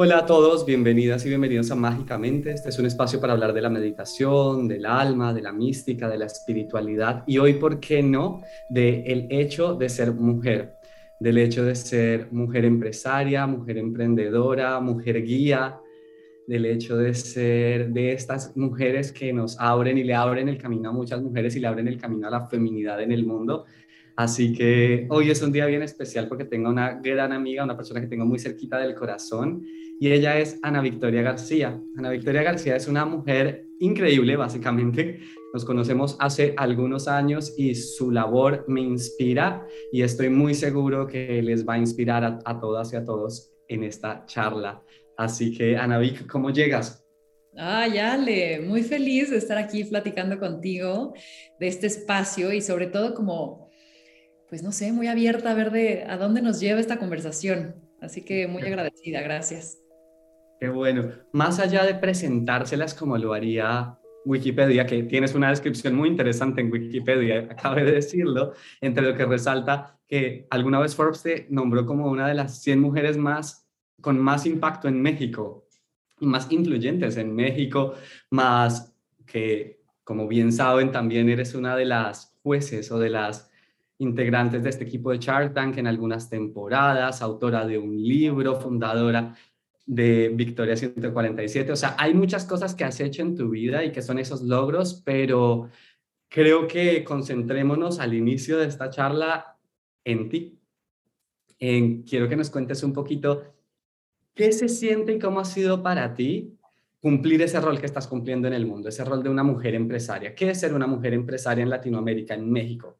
Hola a todos, bienvenidas y bienvenidos a Mágicamente. Este es un espacio para hablar de la meditación, del alma, de la mística, de la espiritualidad y hoy, ¿por qué no?, del el hecho de ser mujer, del hecho de ser mujer empresaria, mujer emprendedora, mujer guía, del hecho de ser de estas mujeres que nos abren y le abren el camino a muchas mujeres y le abren el camino a la feminidad en el mundo. Así que hoy es un día bien especial porque tengo una gran amiga, una persona que tengo muy cerquita del corazón y ella es Ana Victoria García. Ana Victoria García es una mujer increíble, básicamente. Nos conocemos hace algunos años y su labor me inspira y estoy muy seguro que les va a inspirar a, todas y a todos en esta charla. Así que, Ana Vic, ¿cómo llegas? Ay, Ale, muy feliz de estar aquí platicando contigo de este espacio y sobre todo como pues no sé, muy abierta a ver de a dónde nos lleva esta conversación. Así que muy agradecida, gracias. Qué bueno. Más allá de presentárselas como lo haría Wikipedia, que tienes una descripción muy interesante en Wikipedia, acabé de decirlo, entre lo que resalta que alguna vez Forbes te nombró como una de las 100 mujeres más con más impacto en México más influyentes en México, más que, como bien saben, también eres una de las jueces o de las integrantes de este equipo de Shark Tank en algunas temporadas, autora de un libro, fundadora de Victoria 147. O sea, hay muchas cosas que has hecho en tu vida y que son esos logros, pero creo que concentrémonos al inicio de esta charla en ti. En, quiero que nos cuentes un poquito qué se siente y cómo ha sido para ti cumplir ese rol que estás cumpliendo en el mundo, ese rol de una mujer empresaria. ¿Qué es ser una mujer empresaria en Latinoamérica, en México?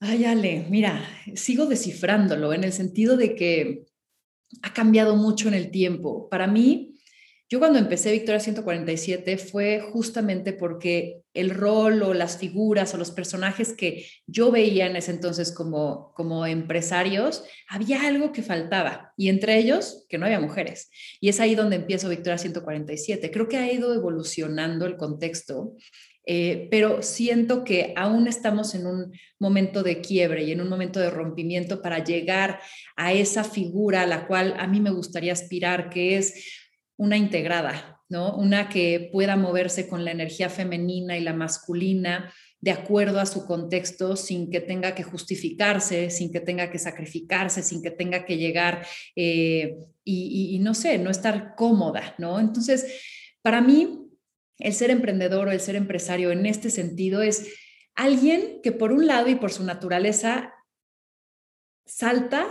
Ay, Ale, mira, sigo descifrándolo en el sentido de que ha cambiado mucho en el tiempo. Para mí, yo cuando empecé Victoria 147 fue justamente porque el rol o las figuras o los personajes que yo veía en ese entonces como, como empresarios, había algo que faltaba y entre ellos que no había mujeres. Y es ahí donde empiezo Victoria 147. Creo que ha ido evolucionando el contexto eh, pero siento que aún estamos en un momento de quiebre y en un momento de rompimiento para llegar a esa figura a la cual a mí me gustaría aspirar, que es una integrada, ¿no? Una que pueda moverse con la energía femenina y la masculina de acuerdo a su contexto, sin que tenga que justificarse, sin que tenga que sacrificarse, sin que tenga que llegar eh, y, y no sé, no estar cómoda, ¿no? Entonces, para mí, el ser emprendedor o el ser empresario en este sentido es alguien que por un lado y por su naturaleza salta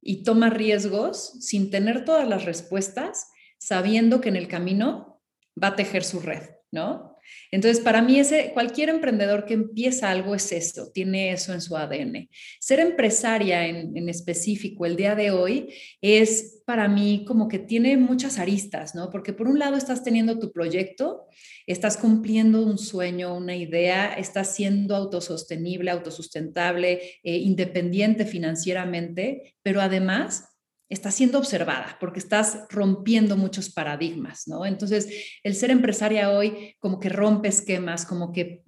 y toma riesgos sin tener todas las respuestas, sabiendo que en el camino va a tejer su red, ¿no? Entonces, para mí, ese, cualquier emprendedor que empieza algo es esto, tiene eso en su ADN. Ser empresaria en, en específico el día de hoy es para mí como que tiene muchas aristas, ¿no? Porque por un lado estás teniendo tu proyecto, estás cumpliendo un sueño, una idea, estás siendo autosostenible, autosustentable, eh, independiente financieramente, pero además estás siendo observada porque estás rompiendo muchos paradigmas, ¿no? Entonces, el ser empresaria hoy como que rompe esquemas, como que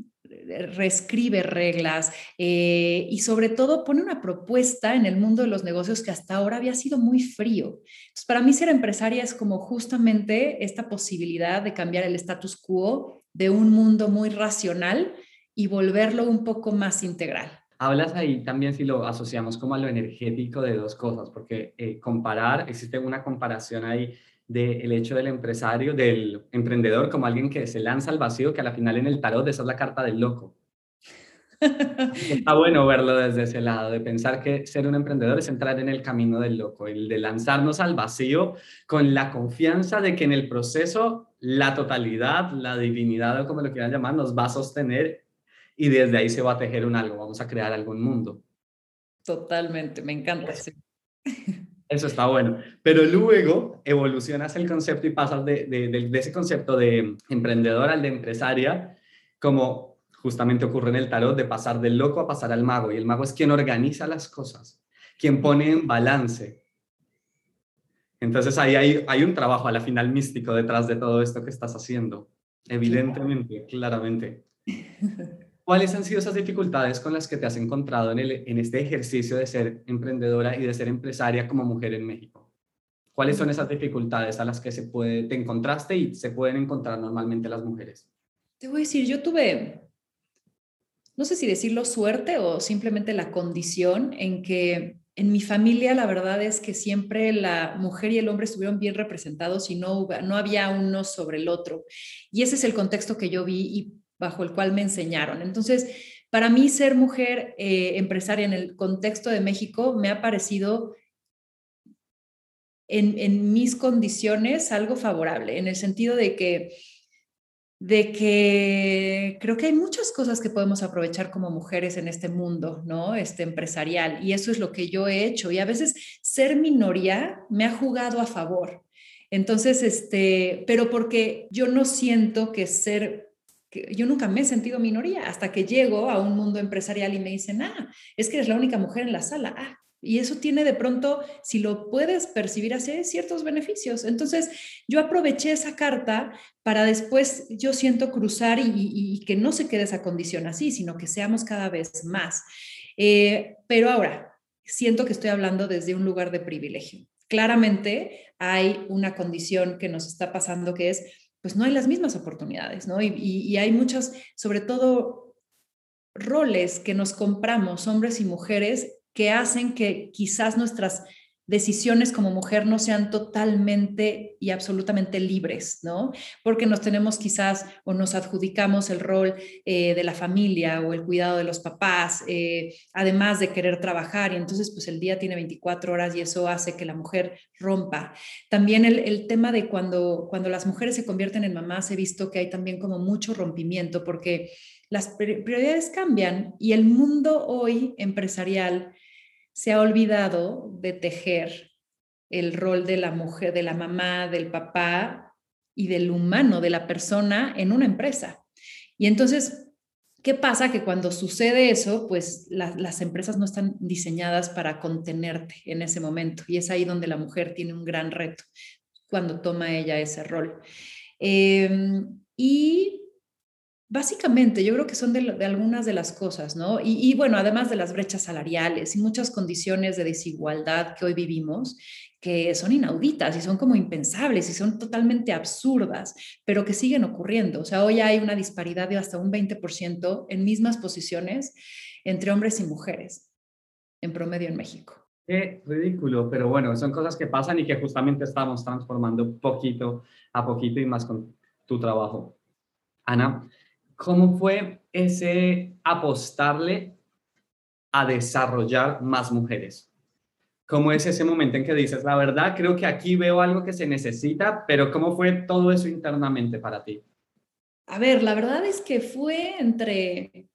eh, reescribe reglas eh, y sobre todo pone una propuesta en el mundo de los negocios que hasta ahora había sido muy frío. Para mí ser empresaria es como justamente esta posibilidad de cambiar el status quo de un mundo muy racional y volverlo un poco más integral. Hablas ahí también si lo asociamos como a lo energético de dos cosas, porque eh, comparar, existe una comparación ahí del hecho del empresario, del emprendedor como alguien que se lanza al vacío, que a la final en el tarot esa es la carta del loco. Está bueno verlo desde ese lado, de pensar que ser un emprendedor es entrar en el camino del loco, el de lanzarnos al vacío con la confianza de que en el proceso la totalidad, la divinidad o como lo quieran llamar, nos va a sostener y desde ahí se va a tejer un algo, vamos a crear algún mundo. Totalmente, me encanta. Eso está bueno. Pero luego evolucionas el concepto y pasas de, de, ese concepto de emprendedor al de empresaria, como justamente ocurre en el tarot, de pasar del loco a pasar al mago. Y el mago es quien organiza las cosas, quien pone en balance. Entonces ahí hay, hay un trabajo a la final místico detrás de todo esto que estás haciendo. Evidentemente, claramente. ¿Cuáles han sido esas dificultades con las que te has encontrado en, el, en este ejercicio de ser emprendedora y de ser empresaria como mujer en México? ¿Cuáles son esas dificultades a las que se puede, te encontraste y se pueden encontrar normalmente las mujeres? Te voy a decir, yo tuve, no sé si decirlo suerte o simplemente la condición en que en mi familia la verdad es que siempre la mujer y el hombre estuvieron bien representados y no, no había uno sobre el otro. Y ese es el contexto que yo vi y bajo el cual me enseñaron. Entonces, para mí ser mujer eh, empresaria en el contexto de México me ha parecido en, en mis condiciones algo favorable, en el sentido de que de que creo que hay muchas cosas que podemos aprovechar como mujeres en este mundo, ¿no? Este empresarial. Y eso es lo que yo he hecho. Y a veces ser minoría me ha jugado a favor. Entonces, este, pero porque yo no siento que ser, yo nunca me he sentido minoría hasta que llego a un mundo empresarial y me dicen, ah, es que eres la única mujer en la sala. Ah, y eso tiene de pronto, si lo puedes percibir así, ciertos beneficios. Entonces, yo aproveché esa carta para después, yo siento cruzar y, que no se quede esa condición así, sino que seamos cada vez más. Eh, pero ahora, siento que estoy hablando desde un lugar de privilegio. Claramente hay una condición que nos está pasando que es, pues no hay las mismas oportunidades, ¿no? Y, hay muchas, sobre todo roles que nos compramos, hombres y mujeres, que hacen que quizás nuestras decisiones como mujer no sean totalmente y absolutamente libres, ¿no? Porque nos tenemos quizás o nos adjudicamos el rol eh, de la familia o el cuidado de los papás, eh, además de querer trabajar y entonces pues el día tiene 24 horas y eso hace que la mujer rompa. También el, el tema de cuando, cuando las mujeres se convierten en mamás, he visto que hay también como mucho rompimiento porque las prioridades cambian y el mundo hoy empresarial se ha olvidado de tejer el rol de la mujer, de la mamá, del papá y del humano, de la persona en una empresa. Y entonces, ¿qué pasa? Que cuando sucede eso, pues las empresas no están diseñadas para contenerte en ese momento. Y es ahí donde la mujer tiene un gran reto, cuando toma ella ese rol. Em, y Básicamente, yo creo que son de, algunas de las cosas, ¿no? Y, bueno, además de las brechas salariales y muchas condiciones de desigualdad que hoy vivimos, que son inauditas y son como impensables y son totalmente absurdas, pero que siguen ocurriendo. O sea, hoy hay una disparidad de hasta un 20% en mismas posiciones entre hombres y mujeres, en promedio en México. Qué ridículo, pero bueno, son cosas que pasan y que justamente estamos transformando poquito a poquito y más con tu trabajo. Ana, ¿Cómo fue ese apostarle a desarrollar más mujeres? ¿Cómo es ese momento en que dices, la verdad, creo que aquí veo algo que se necesita, pero cómo fue todo eso internamente para ti? A ver, la verdad es que fue entre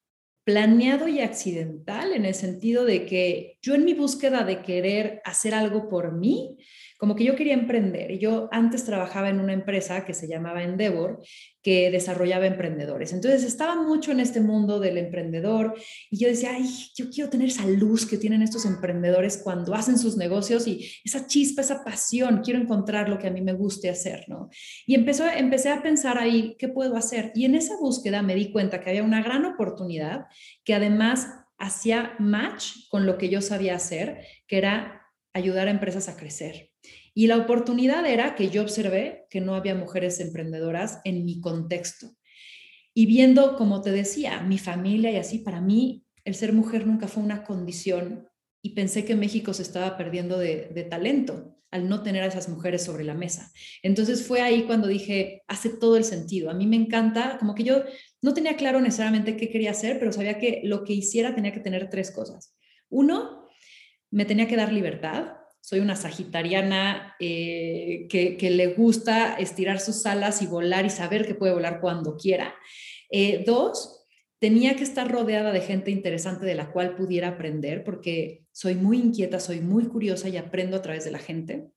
planeado y accidental en el sentido de que yo en mi búsqueda de querer hacer algo por mí, como que yo quería emprender. Y yo antes trabajaba en una empresa que se llamaba Endeavor, que desarrollaba emprendedores. Entonces estaba mucho en este mundo del emprendedor y yo decía, ay, yo quiero tener esa luz que tienen estos emprendedores cuando hacen sus negocios y esa chispa, esa pasión, quiero encontrar lo que a mí me guste hacer, ¿no? Y empezó, empecé a pensar ahí, ¿qué puedo hacer? Y en esa búsqueda me di cuenta que había una gran oportunidad que además hacía match con lo que yo sabía hacer, que era ayudar a empresas a crecer. Y la oportunidad era que yo observé que no había mujeres emprendedoras en mi contexto. Y viendo, como te decía, mi familia y así, para mí el ser mujer nunca fue una condición y pensé que México se estaba perdiendo de, talento al no tener a esas mujeres sobre la mesa. Entonces fue ahí cuando dije, hace todo el sentido. A mí me encanta, como que yo no tenía claro necesariamente qué quería hacer, pero sabía que lo que hiciera tenía que tener tres cosas. Uno, me tenía que dar libertad, soy una sagitariana eh, que, le gusta estirar sus alas y volar y saber que puede volar cuando quiera. Eh, dos, tenía que estar rodeada de gente interesante de la cual pudiera aprender, porque soy muy inquieta, soy muy curiosa y aprendo a través de la gente.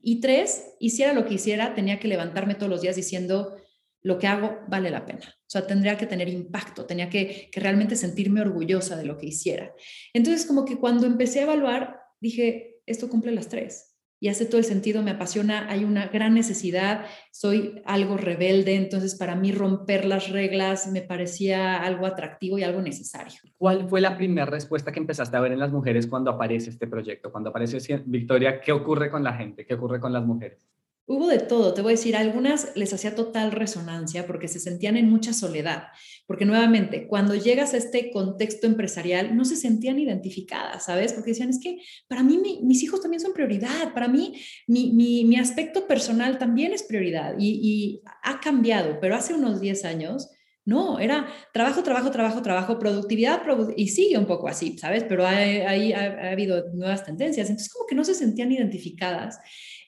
Y tres, hiciera lo que hiciera, tenía que levantarme todos los días diciendo, lo que hago vale la pena. O sea, tendría que tener impacto, tenía que, que realmente sentirme orgullosa de lo que hiciera. Entonces, como que cuando empecé a evaluar, dije, esto cumple las tres. y hace todo el sentido, me apasiona, hay una gran necesidad, soy algo rebelde, entonces para mí romper las reglas me parecía algo atractivo y algo necesario. ¿Cuál fue la primera respuesta que empezaste a ver en las mujeres cuando aparece este proyecto? Cuando aparece Victoria, ¿qué ocurre con la gente? ¿Qué ocurre con las mujeres? Hubo de todo, te voy a decir, algunas les hacía total resonancia porque se sentían en mucha soledad, porque nuevamente, cuando llegas a este contexto empresarial, no se sentían identificadas, ¿sabes? Porque decían, es que para mí mis hijos también son prioridad, para mí mi, aspecto personal también es prioridad y, ha cambiado, pero hace unos 10 años... No, era trabajo, trabajo, trabajo, trabajo, productividad, y sigue un poco así, ¿sabes? Pero ahí ha habido nuevas tendencias. Entonces, como que no se sentían identificadas.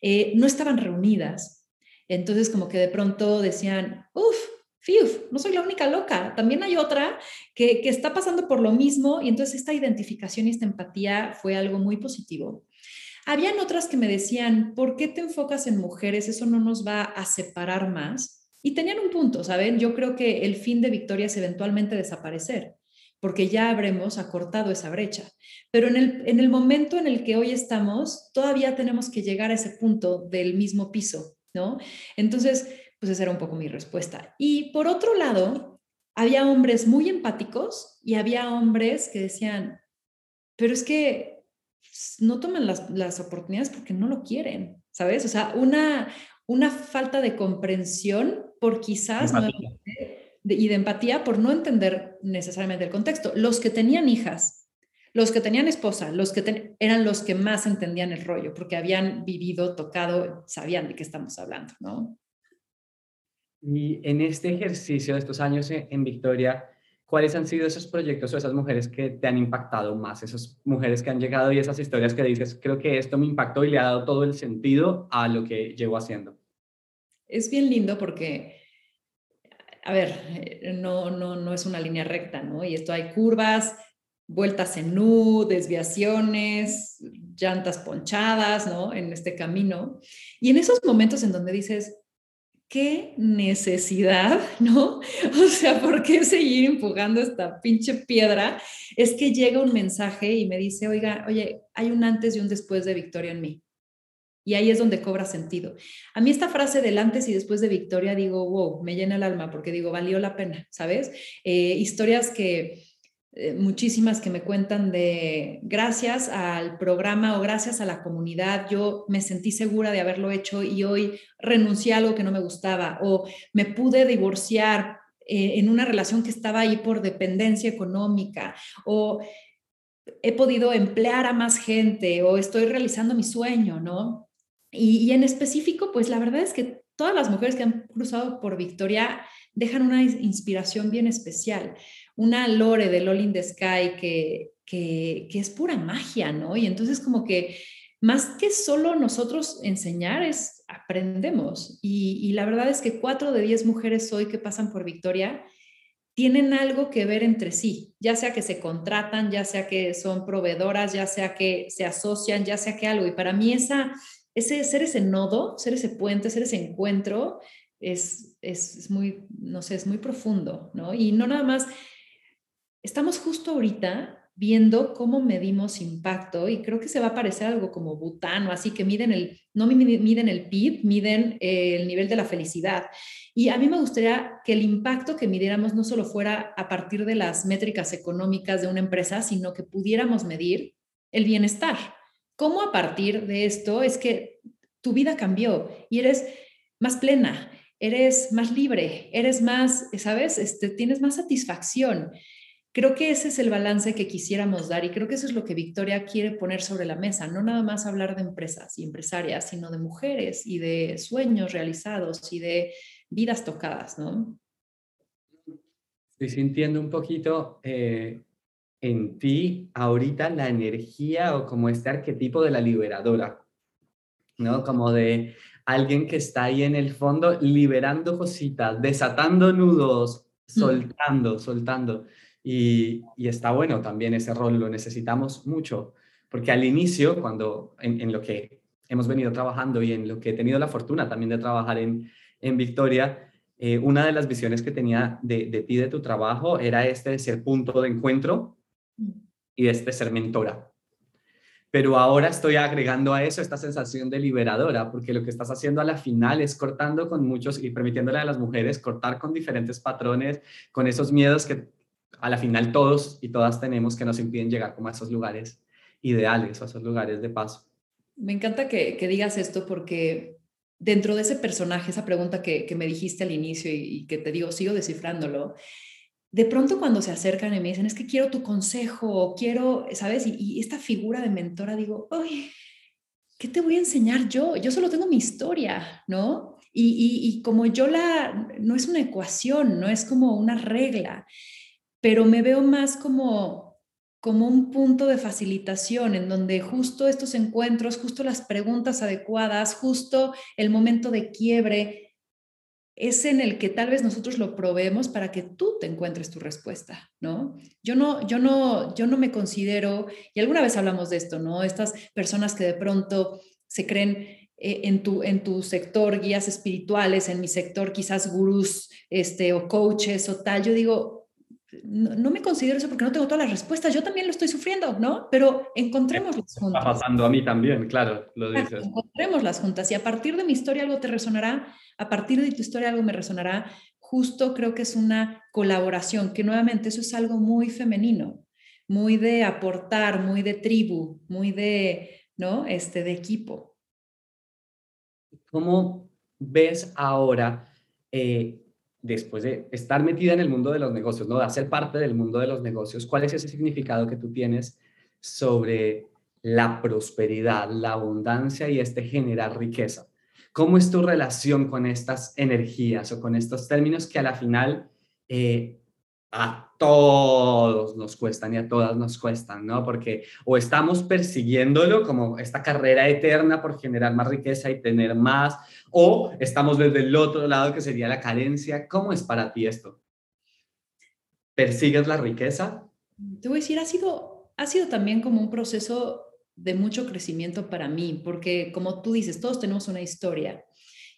Eh, no estaban reunidas. Entonces, como que de pronto decían, uff, fiuf, no soy la única loca, también hay otra que, que está pasando por lo mismo y entonces esta identificación y esta empatía fue algo muy positivo. Habían otras que me decían, ¿por qué te enfocas en mujeres? Eso no nos va a separar más. Y tenían un punto, ¿saben? Yo creo que el fin de Victoria es eventualmente desaparecer porque ya habremos acortado esa brecha. Pero en el, en el momento en el que hoy estamos, todavía tenemos que llegar a ese punto del mismo piso, ¿no? Entonces, pues esa era un poco mi respuesta. Y por otro lado, había hombres muy empáticos y había hombres que decían, pero es que no toman las, las oportunidades porque no lo quieren, ¿sabes? O sea, una, una falta de comprensión por quizás y de empatía por no entender necesariamente el contexto. Los que tenían hijas, los que tenían esposa, los que eran los que más entendían el rollo, porque habían vivido, tocado, sabían de qué estamos hablando, ¿no? Y en este ejercicio de estos años en, Victoria, ¿cuáles han sido esos proyectos o esas mujeres que te han impactado más? Esas mujeres que han llegado y esas historias que dices, creo que esto me impactó y le ha dado todo el sentido a lo que llevo haciendo. Es bien lindo porque a ver, eh, no, no, no es una línea recta, ¿no? Y esto hay curvas, vueltas en nu, desviaciones, llantas ponchadas, ¿no? En este camino. Y en esos momentos en donde dices, qué necesidad, ¿no? O sea, ¿por qué seguir empujando esta pinche piedra? Es que llega un mensaje y me dice, oiga, oye, hay un antes y un después de Victoria en mí. Y ahí es donde cobra sentido. A mí esta frase del antes y después de Victoria, digo, wow, me llena el alma porque digo, valió la pena, ¿sabes? Eh, historias que, eh, muchísimas que me cuentan de gracias al programa o gracias a la comunidad, yo me sentí segura de haberlo hecho y hoy renuncié a algo que no me gustaba o me pude divorciar eh, en una relación que estaba ahí por dependencia económica o he podido emplear a más gente o estoy realizando mi sueño, ¿no? Y, en específico, pues la verdad es que todas las mujeres que han cruzado por Victoria dejan una inspiración bien especial. Una Lore de Lolin the Sky que, que, es pura magia, ¿no? Y entonces como que más que solo nosotros enseñar es aprendemos. Y, y la verdad es que cuatro de diez mujeres hoy que pasan por Victoria tienen algo que ver entre sí, ya sea que se contratan, ya sea que son proveedoras, ya sea que se asocian, ya sea que algo. Y para mí esa ese, ser ese nodo, ser ese puente, ser ese encuentro, es, es, muy, no sé, es muy profundo, ¿no? Y no nada más, estamos justo ahorita viendo cómo medimos impacto y creo que se va a parecer algo como Bután o así que miden el, no miden el PIB, miden el nivel de la felicidad. Y a mí me gustaría que el impacto que midiéramos no solo fuera a partir de las métricas económicas de una empresa, sino que pudiéramos medir el bienestar cómo a partir de esto es que tu vida cambió y eres más plena, eres más libre, eres más, ¿sabes? Este, tienes más satisfacción. Creo que ese es el balance que quisiéramos dar y creo que eso es lo que Victoria quiere poner sobre la mesa, no nada más hablar de empresas y empresarias, sino de mujeres y de sueños realizados y de vidas tocadas, ¿no? Estoy sintiendo un poquito eh, en ti ahorita la energía o como este arquetipo de la liberadora, ¿no? Como de alguien que está ahí en el fondo liberando cositas, desatando nudos, mm. soltando, soltando. Y, está bueno también ese rol, lo necesitamos mucho, porque al inicio, cuando en, lo que hemos venido trabajando y en lo que he tenido la fortuna también de trabajar en, en Victoria, eh, una de las visiones que tenía de, de ti, de tu trabajo, era este de ser punto de encuentro y este ser mentora. pero ahora estoy agregando a eso esta sensación de liberadora, porque lo que estás haciendo a la final es cortando con muchos y permitiéndole a las mujeres cortar con diferentes patrones, con esos miedos que a la final todos y todas tenemos que nos impiden llegar como a esos lugares ideales o a esos lugares de paso. Me encanta que, digas esto porque dentro de ese personaje, esa pregunta que, me dijiste al inicio y, y, que te digo, sigo descifrándolo, de pronto cuando se acercan y me dicen, es que quiero tu consejo, quiero, ¿sabes? Y, esta figura de mentora, digo, oye, ¿qué te voy a enseñar yo? Yo solo tengo mi historia, ¿no? Y, y, como yo la, no es una ecuación, no es como una regla, pero me veo más como, como un punto de facilitación en donde justo estos encuentros, justo las preguntas adecuadas, justo el momento de quiebre, es en el que tal vez nosotros lo probemos para que tú te encuentres tu respuesta, ¿no? Yo no, yo no, yo no me considero, y alguna vez hablamos de esto, ¿no? Estas personas que de pronto se creen eh, en, tu, en tu sector guías espirituales, en mi sector quizás gurús este, o coaches o tal, yo digo, no, me considero eso porque no tengo todas las respuestas, yo también lo estoy sufriendo, ¿no? Pero encontremos las juntas. Está pasando a mí también, claro, lo dices. Encontremos las juntas y a partir de mi historia algo te resonará a partir de tu historia algo me resonará, justo creo que es una colaboración, que nuevamente eso es algo muy femenino, muy de aportar, muy de tribu, muy de, ¿no? Este, de equipo. ¿Cómo ves ahora, eh, después de estar metida en el mundo de los negocios, ¿no? de hacer parte del mundo de los negocios, cuál es ese significado que tú tienes sobre la prosperidad, la abundancia y este generar riqueza? ¿Cómo es tu relación con estas energías o con estos términos que a la final eh, a todos nos cuestan y a todas nos cuestan, ¿no? Porque o estamos persiguiéndolo como esta carrera eterna por generar más riqueza y tener más, o estamos desde el otro lado que sería la carencia. ¿Cómo es para ti esto? ¿Persigues la riqueza? Te voy a decir, ha sido, ha sido también como un proceso de mucho crecimiento para mí, porque como tú dices, todos tenemos una historia.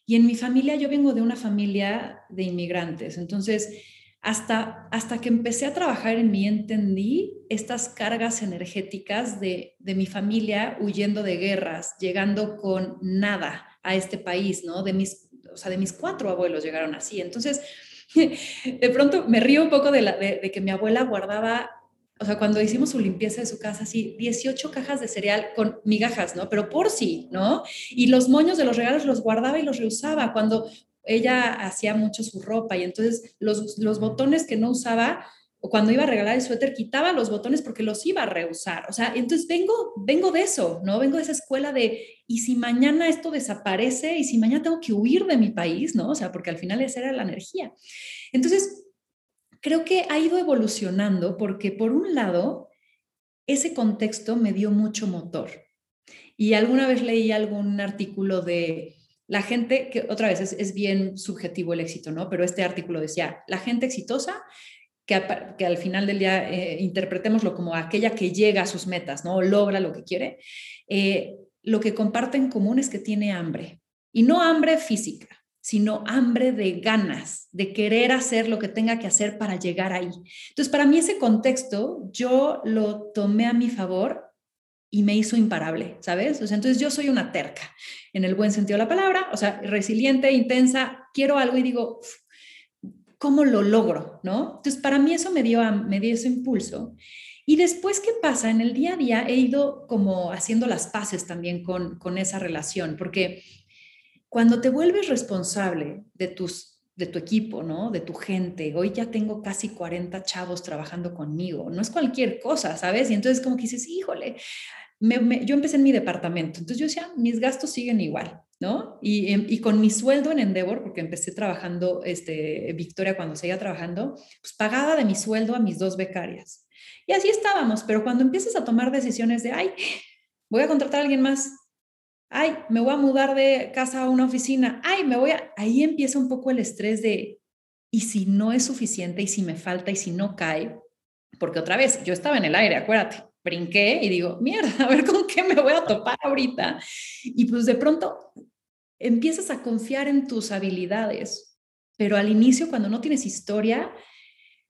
Y en mi familia, yo vengo de una familia de inmigrantes, entonces hasta, hasta que empecé a trabajar en mí entendí estas cargas energéticas de, de mi familia huyendo de guerras, llegando con nada a este país, ¿no? De mis, o sea, de mis cuatro abuelos llegaron así. Entonces, de pronto me río un poco de, la, de que mi abuela guardaba o sea, cuando hicimos su limpieza de su casa, así, 18 cajas de cereal con migajas, ¿no? Pero por sí, ¿no? Y los moños de los regalos los guardaba y los reusaba cuando ella hacía mucho su ropa y entonces los, los botones que no usaba, o cuando iba a regalar el suéter, quitaba los botones porque los iba a reusar. O sea, entonces vengo, vengo de eso, ¿no? Vengo de esa escuela de, ¿y si mañana esto desaparece? ¿Y si mañana tengo que huir de mi país? ¿No? O sea, porque al final esa era la energía. Entonces, creo que ha ido evolucionando porque por un lado, ese contexto me dio mucho motor. Y alguna vez leí algún artículo de la gente, que otra vez es, bien subjetivo el éxito, ¿no? Pero este artículo decía, la gente exitosa, que, que al final del día eh, interpretémoslo como aquella que llega a sus metas, ¿no? Logra lo que quiere, eh, lo que comparte en común es que tiene hambre. Y no hambre física, sino hambre de ganas, de querer hacer lo que tenga que hacer para llegar ahí. Entonces, para mí ese contexto yo lo tomé a mi favor y me hizo imparable, ¿sabes? O sea, entonces yo soy una terca, en el buen sentido de la palabra, o sea, resiliente, intensa, quiero algo y digo, ¿cómo lo logro? ¿No? Entonces, para mí eso me dio, me dio ese impulso. Y después, ¿qué pasa? En el día a día he ido como haciendo las paces también con, con esa relación, porque cuando te vuelves responsable de tus de tu equipo, ¿no? De tu gente. Hoy ya tengo casi 40 chavos trabajando conmigo. No es cualquier cosa, ¿sabes? Y entonces como que dices, híjole, yo empecé en mi departamento. Entonces yo decía, mis gastos siguen igual, ¿no? Y, em, y, con mi sueldo en Endeavor, porque empecé trabajando, este, Victoria cuando seguía trabajando, pues pagaba de mi sueldo a mis dos becarias. Y así estábamos, pero cuando empiezas a tomar decisiones de, ay, voy a contratar a alguien más, ay, me voy a mudar de casa a una oficina, ay, me voy a... Ahí empieza un poco el estrés de, ¿y si no es suficiente? ¿Y si me falta? ¿Y si no cae? Porque otra vez, yo estaba en el aire, acuérdate, brinqué y digo, mierda, a ver con qué me voy a topar ahorita. Y pues de pronto empiezas a confiar en tus habilidades, pero al inicio cuando no tienes historia,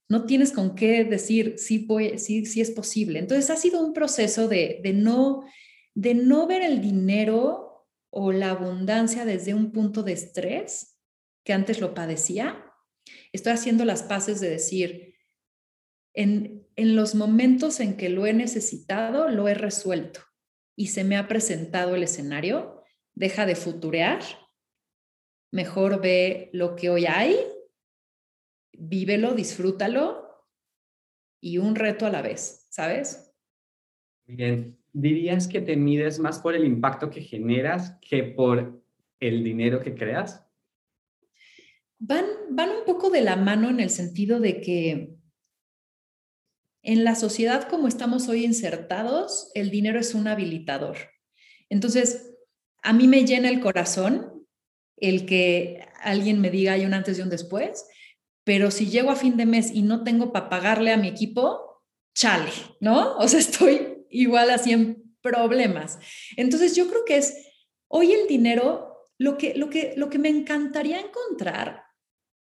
no tienes con qué decir sí, sí, sí es posible. Entonces ha sido un proceso de, de no de no ver el dinero o la abundancia desde un punto de estrés que antes lo padecía. Estoy haciendo las paces de decir, en, en los momentos en que lo he necesitado, lo he resuelto y se me ha presentado el escenario, deja de futurear, mejor ve lo que hoy hay, vívelo, disfrútalo y un reto a la vez, ¿sabes? Bien, ¿dirías que te mides más por el impacto que generas que por el dinero que creas? Van, van un poco de la mano en el sentido de que en la sociedad como estamos hoy insertados, el dinero es un habilitador. Entonces, a mí me llena el corazón el que alguien me diga hay un antes y un después, pero si llego a fin de mes y no tengo para pagarle a mi equipo, chale, ¿no? O sea, estoy igual así en problemas. Entonces, yo creo que es hoy el dinero, lo que, lo que, lo que me encantaría encontrar,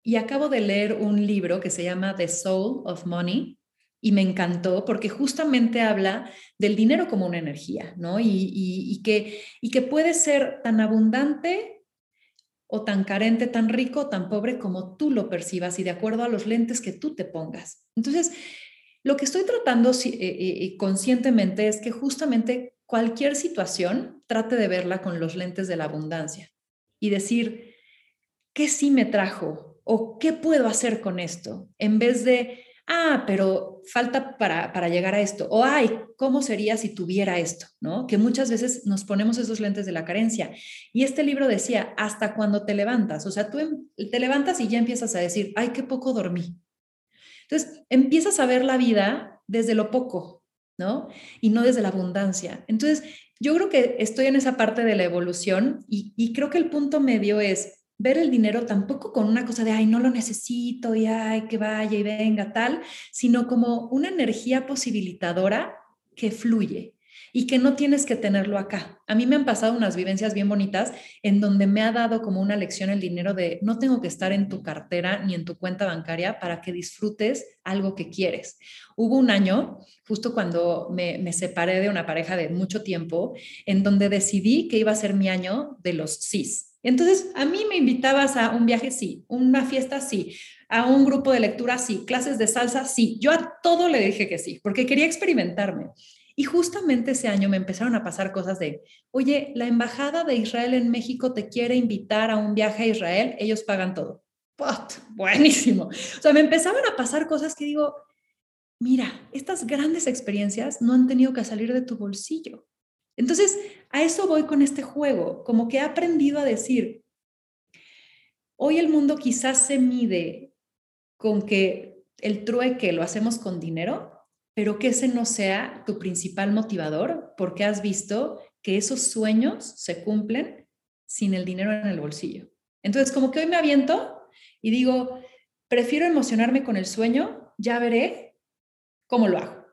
y acabo de leer un libro que se llama The Soul of Money, y me encantó porque justamente habla del dinero como una energía, ¿no? Y, que, y que puede ser tan abundante o tan carente, tan rico, tan pobre como tú lo percibas y de acuerdo a los lentes que tú te pongas. Entonces, lo que estoy tratando eh, eh, eh, conscientemente es que justamente cualquier situación trate de verla con los lentes de la abundancia y decir, ¿qué sí me trajo? ¿O qué puedo hacer con esto? En vez de ah, pero falta para, llegar a esto, o ay, ¿cómo sería si tuviera esto? ¿No? Que muchas veces nos ponemos esos lentes de la carencia. Y este libro decía, hasta cuando te levantas, o sea, tú em, te levantas y ya empiezas a decir, ay, qué poco dormí. Entonces, empiezas a ver la vida desde lo poco, ¿no? Y no desde la abundancia. Entonces, yo creo que estoy en esa parte de la evolución y, creo que el punto medio es ver el dinero tampoco con una cosa de, ay, no lo necesito y ay, que vaya y venga, tal, sino como una energía posibilitadora que fluye y que no tienes que tenerlo acá. A mí me han pasado unas vivencias bien bonitas en donde me ha dado como una lección el dinero de no tengo que estar en tu cartera ni en tu cuenta bancaria para que disfrutes algo que quieres. Hubo un año, justo cuando me, me separé de una pareja de mucho tiempo, en donde decidí que iba a ser mi año de los CIS, entonces, a mí me invitabas a un viaje, sí, una fiesta, sí, a un grupo de lectura, sí, clases de salsa, sí. Yo a todo le dije que sí, porque quería experimentarme. Y justamente ese año me empezaron a pasar cosas de, oye, la Embajada de Israel en México te quiere invitar a un viaje a Israel, ellos pagan todo. Buenísimo. O sea, me empezaban a pasar cosas que digo, mira, estas grandes experiencias no han tenido que salir de tu bolsillo. Entonces, a eso voy con este juego, como que he aprendido a decir, hoy el mundo quizás se mide con que el trueque lo hacemos con dinero, pero que ese no sea tu principal motivador, porque has visto que esos sueños se cumplen sin el dinero en el bolsillo. Entonces, como que hoy me aviento y digo, prefiero emocionarme con el sueño, ya veré cómo lo hago.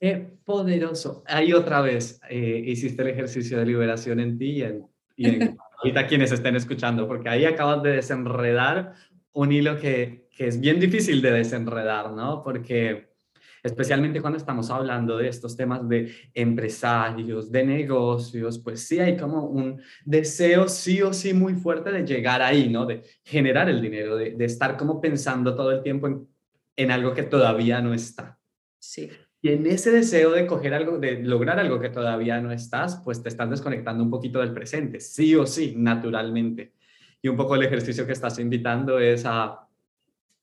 Qué poderoso. Ahí otra vez eh, hiciste el ejercicio de liberación en ti y en, ahorita quienes estén escuchando, porque ahí acabas de desenredar un hilo que, que es bien difícil de desenredar, ¿no? Porque especialmente cuando estamos hablando de estos temas de empresarios, de negocios, pues sí hay como un deseo sí o sí muy fuerte de llegar ahí, ¿no? De generar el dinero, de, de estar como pensando todo el tiempo en, en algo que todavía no está. Sí. Y en ese deseo de coger algo, de lograr algo que todavía no estás, pues te estás desconectando un poquito del presente, sí o sí, naturalmente. Y un poco el ejercicio que estás invitando es a,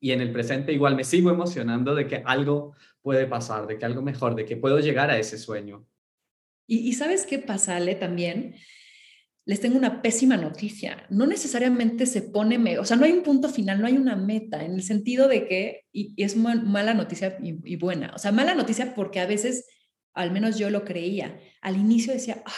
y en el presente igual me sigo emocionando de que algo puede pasar, de que algo mejor, de que puedo llegar a ese sueño. Y, y sabes qué pasa, Ale, también les tengo una pésima noticia. No necesariamente se pone, o sea, no hay un punto final, no hay una meta, en el sentido de que, y, es mala noticia y, buena, o sea, mala noticia porque a veces, al menos yo lo creía, al inicio decía, ay,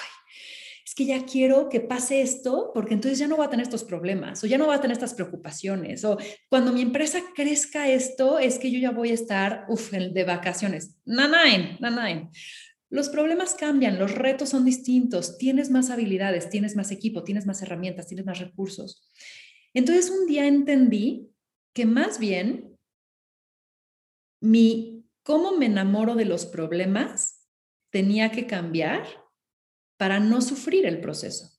es que ya quiero que pase esto porque entonces ya no voy a tener estos problemas o ya no voy a tener estas preocupaciones o cuando mi empresa crezca esto es que yo ya voy a estar, uff, de vacaciones. Nanain, nanain. Los problemas cambian, los retos son distintos, tienes más habilidades, tienes más equipo, tienes más herramientas, tienes más recursos. Entonces un día entendí que más bien mi cómo me enamoro de los problemas tenía que cambiar para no sufrir el proceso.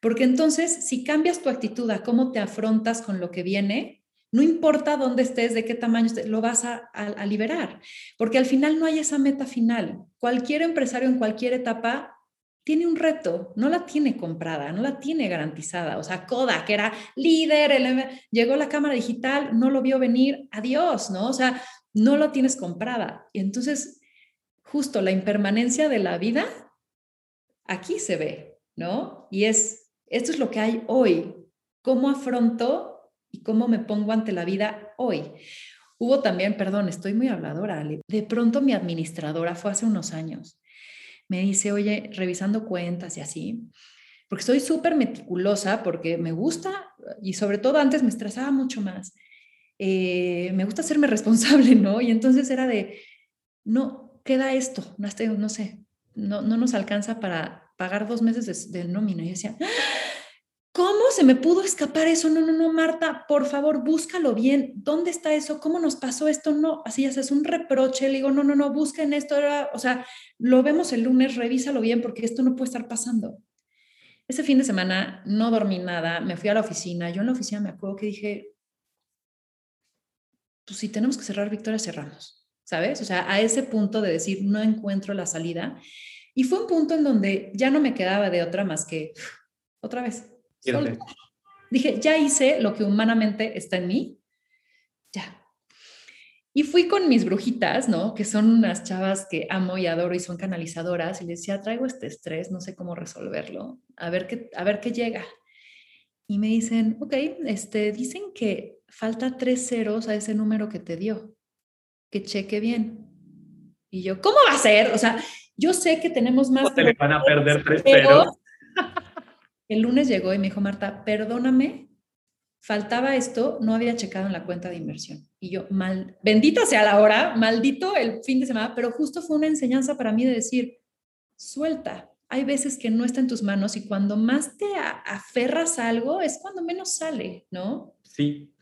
Porque entonces, si cambias tu actitud a cómo te afrontas con lo que viene, no importa dónde estés, de qué tamaño estés, lo vas a, liberar. Porque al final no hay esa meta final. Cualquier empresario en cualquier etapa tiene un reto, no la tiene comprada, no la tiene garantizada. O sea, Kodak, que era líder, llegó la cámara digital, no lo vio venir, adiós, ¿no? O sea, no lo tienes comprada. Y entonces, justo la impermanencia de la vida, aquí se ve, ¿no? Y es, esto es lo que hay hoy. ¿Cómo afronto y cómo me pongo ante la vida hoy? Hubo también, perdón, estoy muy habladora, de pronto mi administradora fue hace unos años me dice, oye, revisando cuentas y así, porque soy súper meticulosa, porque me gusta, y sobre todo antes me estresaba mucho más, eh, me gusta hacerme responsable, ¿no? Y entonces era de, no, queda esto, no, no sé, no, no nos alcanza para pagar dos meses de, nómina. Y decía, ¿Cómo se me pudo escapar eso? No, no, no, Marta, por favor, búscalo bien. ¿Dónde está eso? ¿Cómo nos pasó esto? No, así ya es un reproche. Le digo, no, no, no, busquen esto. O sea, lo vemos el lunes, revísalo bien porque esto no puede estar pasando. Ese fin de semana no dormí nada, me fui a la oficina. Yo en la oficina me acuerdo que dije, pues si tenemos que cerrar Victoria, cerramos, ¿sabes? O sea, a ese punto de decir, no encuentro la salida. Y fue un punto en donde ya no me quedaba de otra más que otra vez Dije, ya hice lo que humanamente está en mí, ya. Y fui con mis brujitas, ¿no? Que son unas chavas que amo y adoro y son canalizadoras. Y les decía, traigo este estrés, no sé cómo resolverlo, a ver qué, a ver qué llega. Y me dicen, ok, este, dicen que falta tres ceros a ese número que te dio, que cheque bien. Y yo, ¿cómo va a ser? O sea, yo sé que tenemos más... te le van a perder tres ceros? El lunes llegó y me dijo, Marta, perdóname, faltaba esto, no había checado en la cuenta de inversión. Y yo, mal, bendita sea la hora, maldito el fin de semana, pero justo fue una enseñanza para mí de decir, suelta. Hay veces que no está en tus manos y cuando más te aferras a algo es cuando menos sale, ¿no? Sí,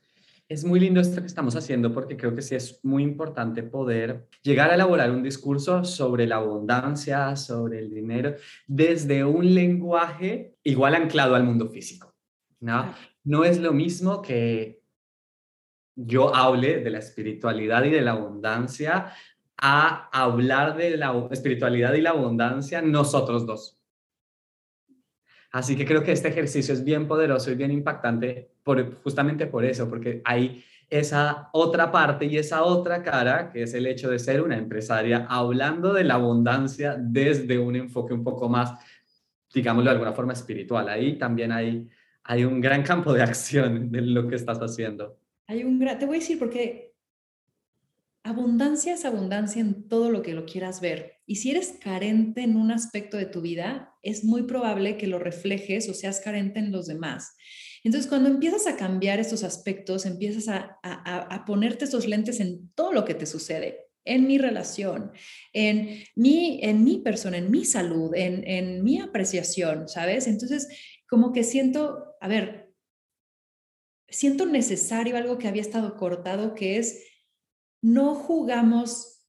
es muy lindo esto que estamos haciendo porque creo que sí es muy importante poder llegar a elaborar un discurso sobre la abundancia, sobre el dinero, desde un lenguaje igual anclado al mundo físico. ¿no? no es lo mismo que yo hable de la espiritualidad y de la abundancia a hablar de la espiritualidad y la abundancia nosotros dos. Así que creo que este ejercicio es bien poderoso y bien impactante justamente por eso, porque hay esa otra parte y esa otra cara, que es el hecho de ser una empresaria, hablando de la abundancia desde un enfoque un poco más, digámoslo de alguna forma, espiritual. Ahí también hay, hay un gran campo de acción de lo que estás haciendo. Hay un gran, te voy a decir porque abundancia es abundancia en todo lo que lo quieras ver. Y si eres carente en un aspecto de tu vida, es muy probable que lo reflejes o seas carente en los demás. Entonces, cuando empiezas a cambiar estos aspectos, empiezas a, ponerte estos lentes en todo lo que te sucede, en mi relación, en mi, en mi persona, en mi salud, en, en mi apreciación, ¿sabes? Entonces, como que siento, a ver, siento necesario algo que había estado cortado, que es no jugamos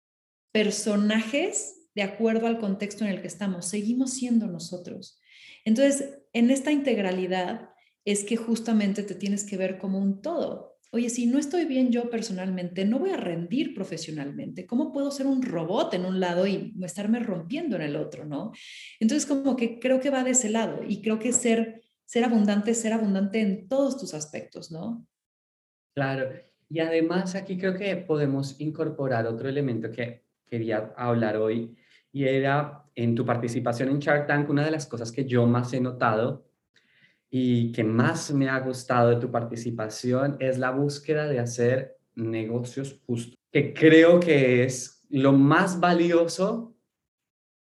personajes de acuerdo al contexto en el que estamos, seguimos siendo nosotros. Entonces, en esta integralidad es que justamente te tienes que ver como un todo. Oye, si no estoy bien yo personalmente, no voy a rendir profesionalmente. ¿Cómo puedo ser un robot en un lado y estarme rompiendo en el otro, no? Entonces, como que creo que va de ese lado y creo que ser ser abundante ser abundante en todos tus aspectos, ¿no? Claro. Y además aquí creo que podemos incorporar otro elemento que quería hablar hoy y era en tu participación en Shark Tank, una de las cosas que yo más he notado y que más me ha gustado de tu participación es la búsqueda de hacer negocios justos, que creo que es lo más valioso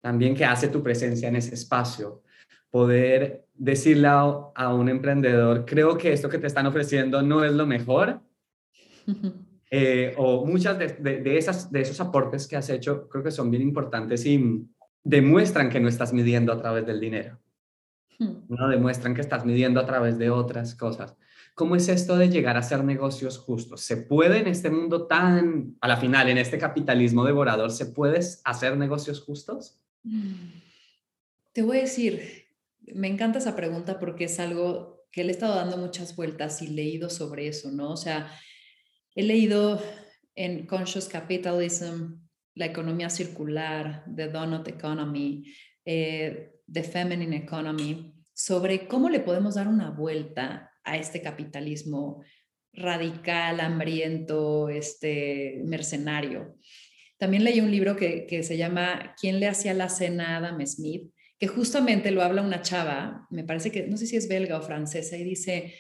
también que hace tu presencia en ese espacio. Poder decirle a, un emprendedor, creo que esto que te están ofreciendo no es lo mejor, Eh, o muchas de, esas, de esos aportes que has hecho creo que son bien importantes y demuestran que no estás midiendo a través del dinero. Hmm. No demuestran que estás midiendo a través de otras cosas. ¿Cómo es esto de llegar a hacer negocios justos? ¿Se puede en este mundo tan, a la final, en este capitalismo devorador, ¿se puede hacer negocios justos? Te voy a decir, me encanta esa pregunta porque es algo que le he estado dando muchas vueltas y leído sobre eso, ¿no? O sea, he leído en Conscious Capitalism, la economía circular, The Donut Economy, eh, The Feminine Economy, sobre cómo le podemos dar una vuelta a este capitalismo radical, hambriento, este, mercenario. También leí un libro que, que se llama ¿Quién le hacía la cena a Adam Smith? que justamente lo habla una chava, me parece que, no sé si es belga o francesa, y dice,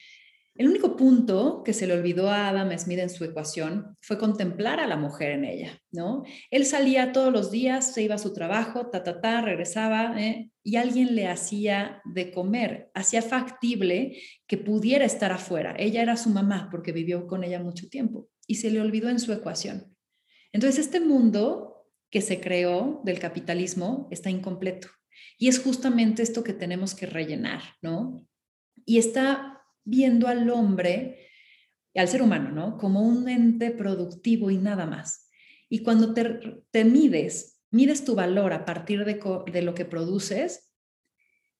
el único punto que se le olvidó a Adam Smith en su ecuación fue contemplar a la mujer en ella, ¿no? Él salía todos los días, se iba a su trabajo, ta, ta, ta, regresaba, ¿eh? y alguien le hacía de comer, hacía factible que pudiera estar afuera. Ella era su mamá porque vivió con ella mucho tiempo y se le olvidó en su ecuación. Entonces, este mundo que se creó del capitalismo está incompleto. Y es justamente esto que tenemos que rellenar, ¿no? Y está viendo al hombre, al ser humano, ¿no? Como un ente productivo y nada más. Y cuando te, mides, mides tu valor a partir de, de lo que produces,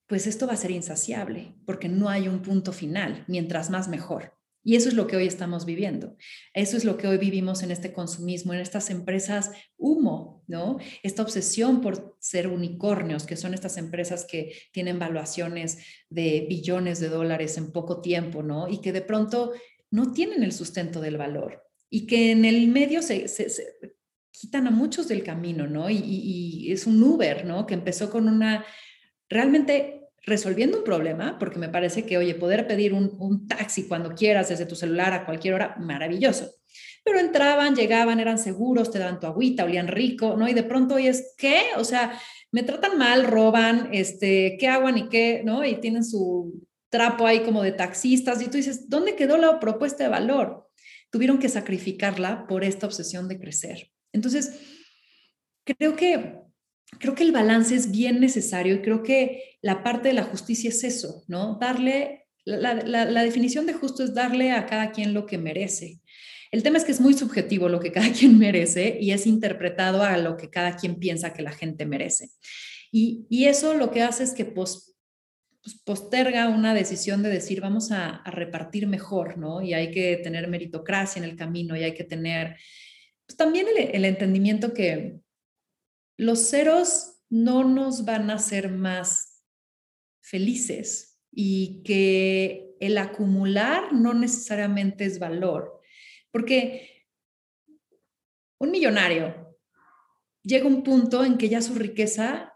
pues esto va a ser insaciable, porque no hay un punto final, mientras más mejor. Y eso es lo que hoy estamos viviendo. Eso es lo que hoy vivimos en este consumismo, en estas empresas humo, ¿no? Esta obsesión por ser unicornios, que son estas empresas que tienen valuaciones de billones de dólares en poco tiempo, ¿no? Y que de pronto no tienen el sustento del valor y que en el medio se, quitan a muchos del camino, ¿no? Y, y es un Uber, ¿no? Que empezó con una realmente resolviendo un problema, porque me parece que, oye, poder pedir un, taxi cuando quieras desde tu celular a cualquier hora, maravilloso. Pero entraban, llegaban, eran seguros, te daban tu agüita, olían rico, ¿no? Y de pronto hoy es, ¿qué? O sea, me tratan mal, roban, este, ¿qué aguan y qué? ¿No? Y tienen su trapo ahí como de taxistas y tú dices, ¿dónde quedó la propuesta de valor? Tuvieron que sacrificarla por esta obsesión de crecer. Entonces, creo que creo que el balance es bien necesario y creo que la parte de la justicia es eso, ¿no? Darle, la, definición de justo es darle a cada quien lo que merece. El tema es que es muy subjetivo lo que cada quien merece y es interpretado a lo que cada quien piensa que la gente merece. Y, eso lo que hace es que pues, posterga una decisión de decir vamos a, repartir mejor, ¿no? Y hay que tener meritocracia en el camino y hay que tener pues, también el entendimiento que, los ceros no nos van a hacer más felices y que el acumular no necesariamente es valor, porque un millonario llega a un punto en que ya su riqueza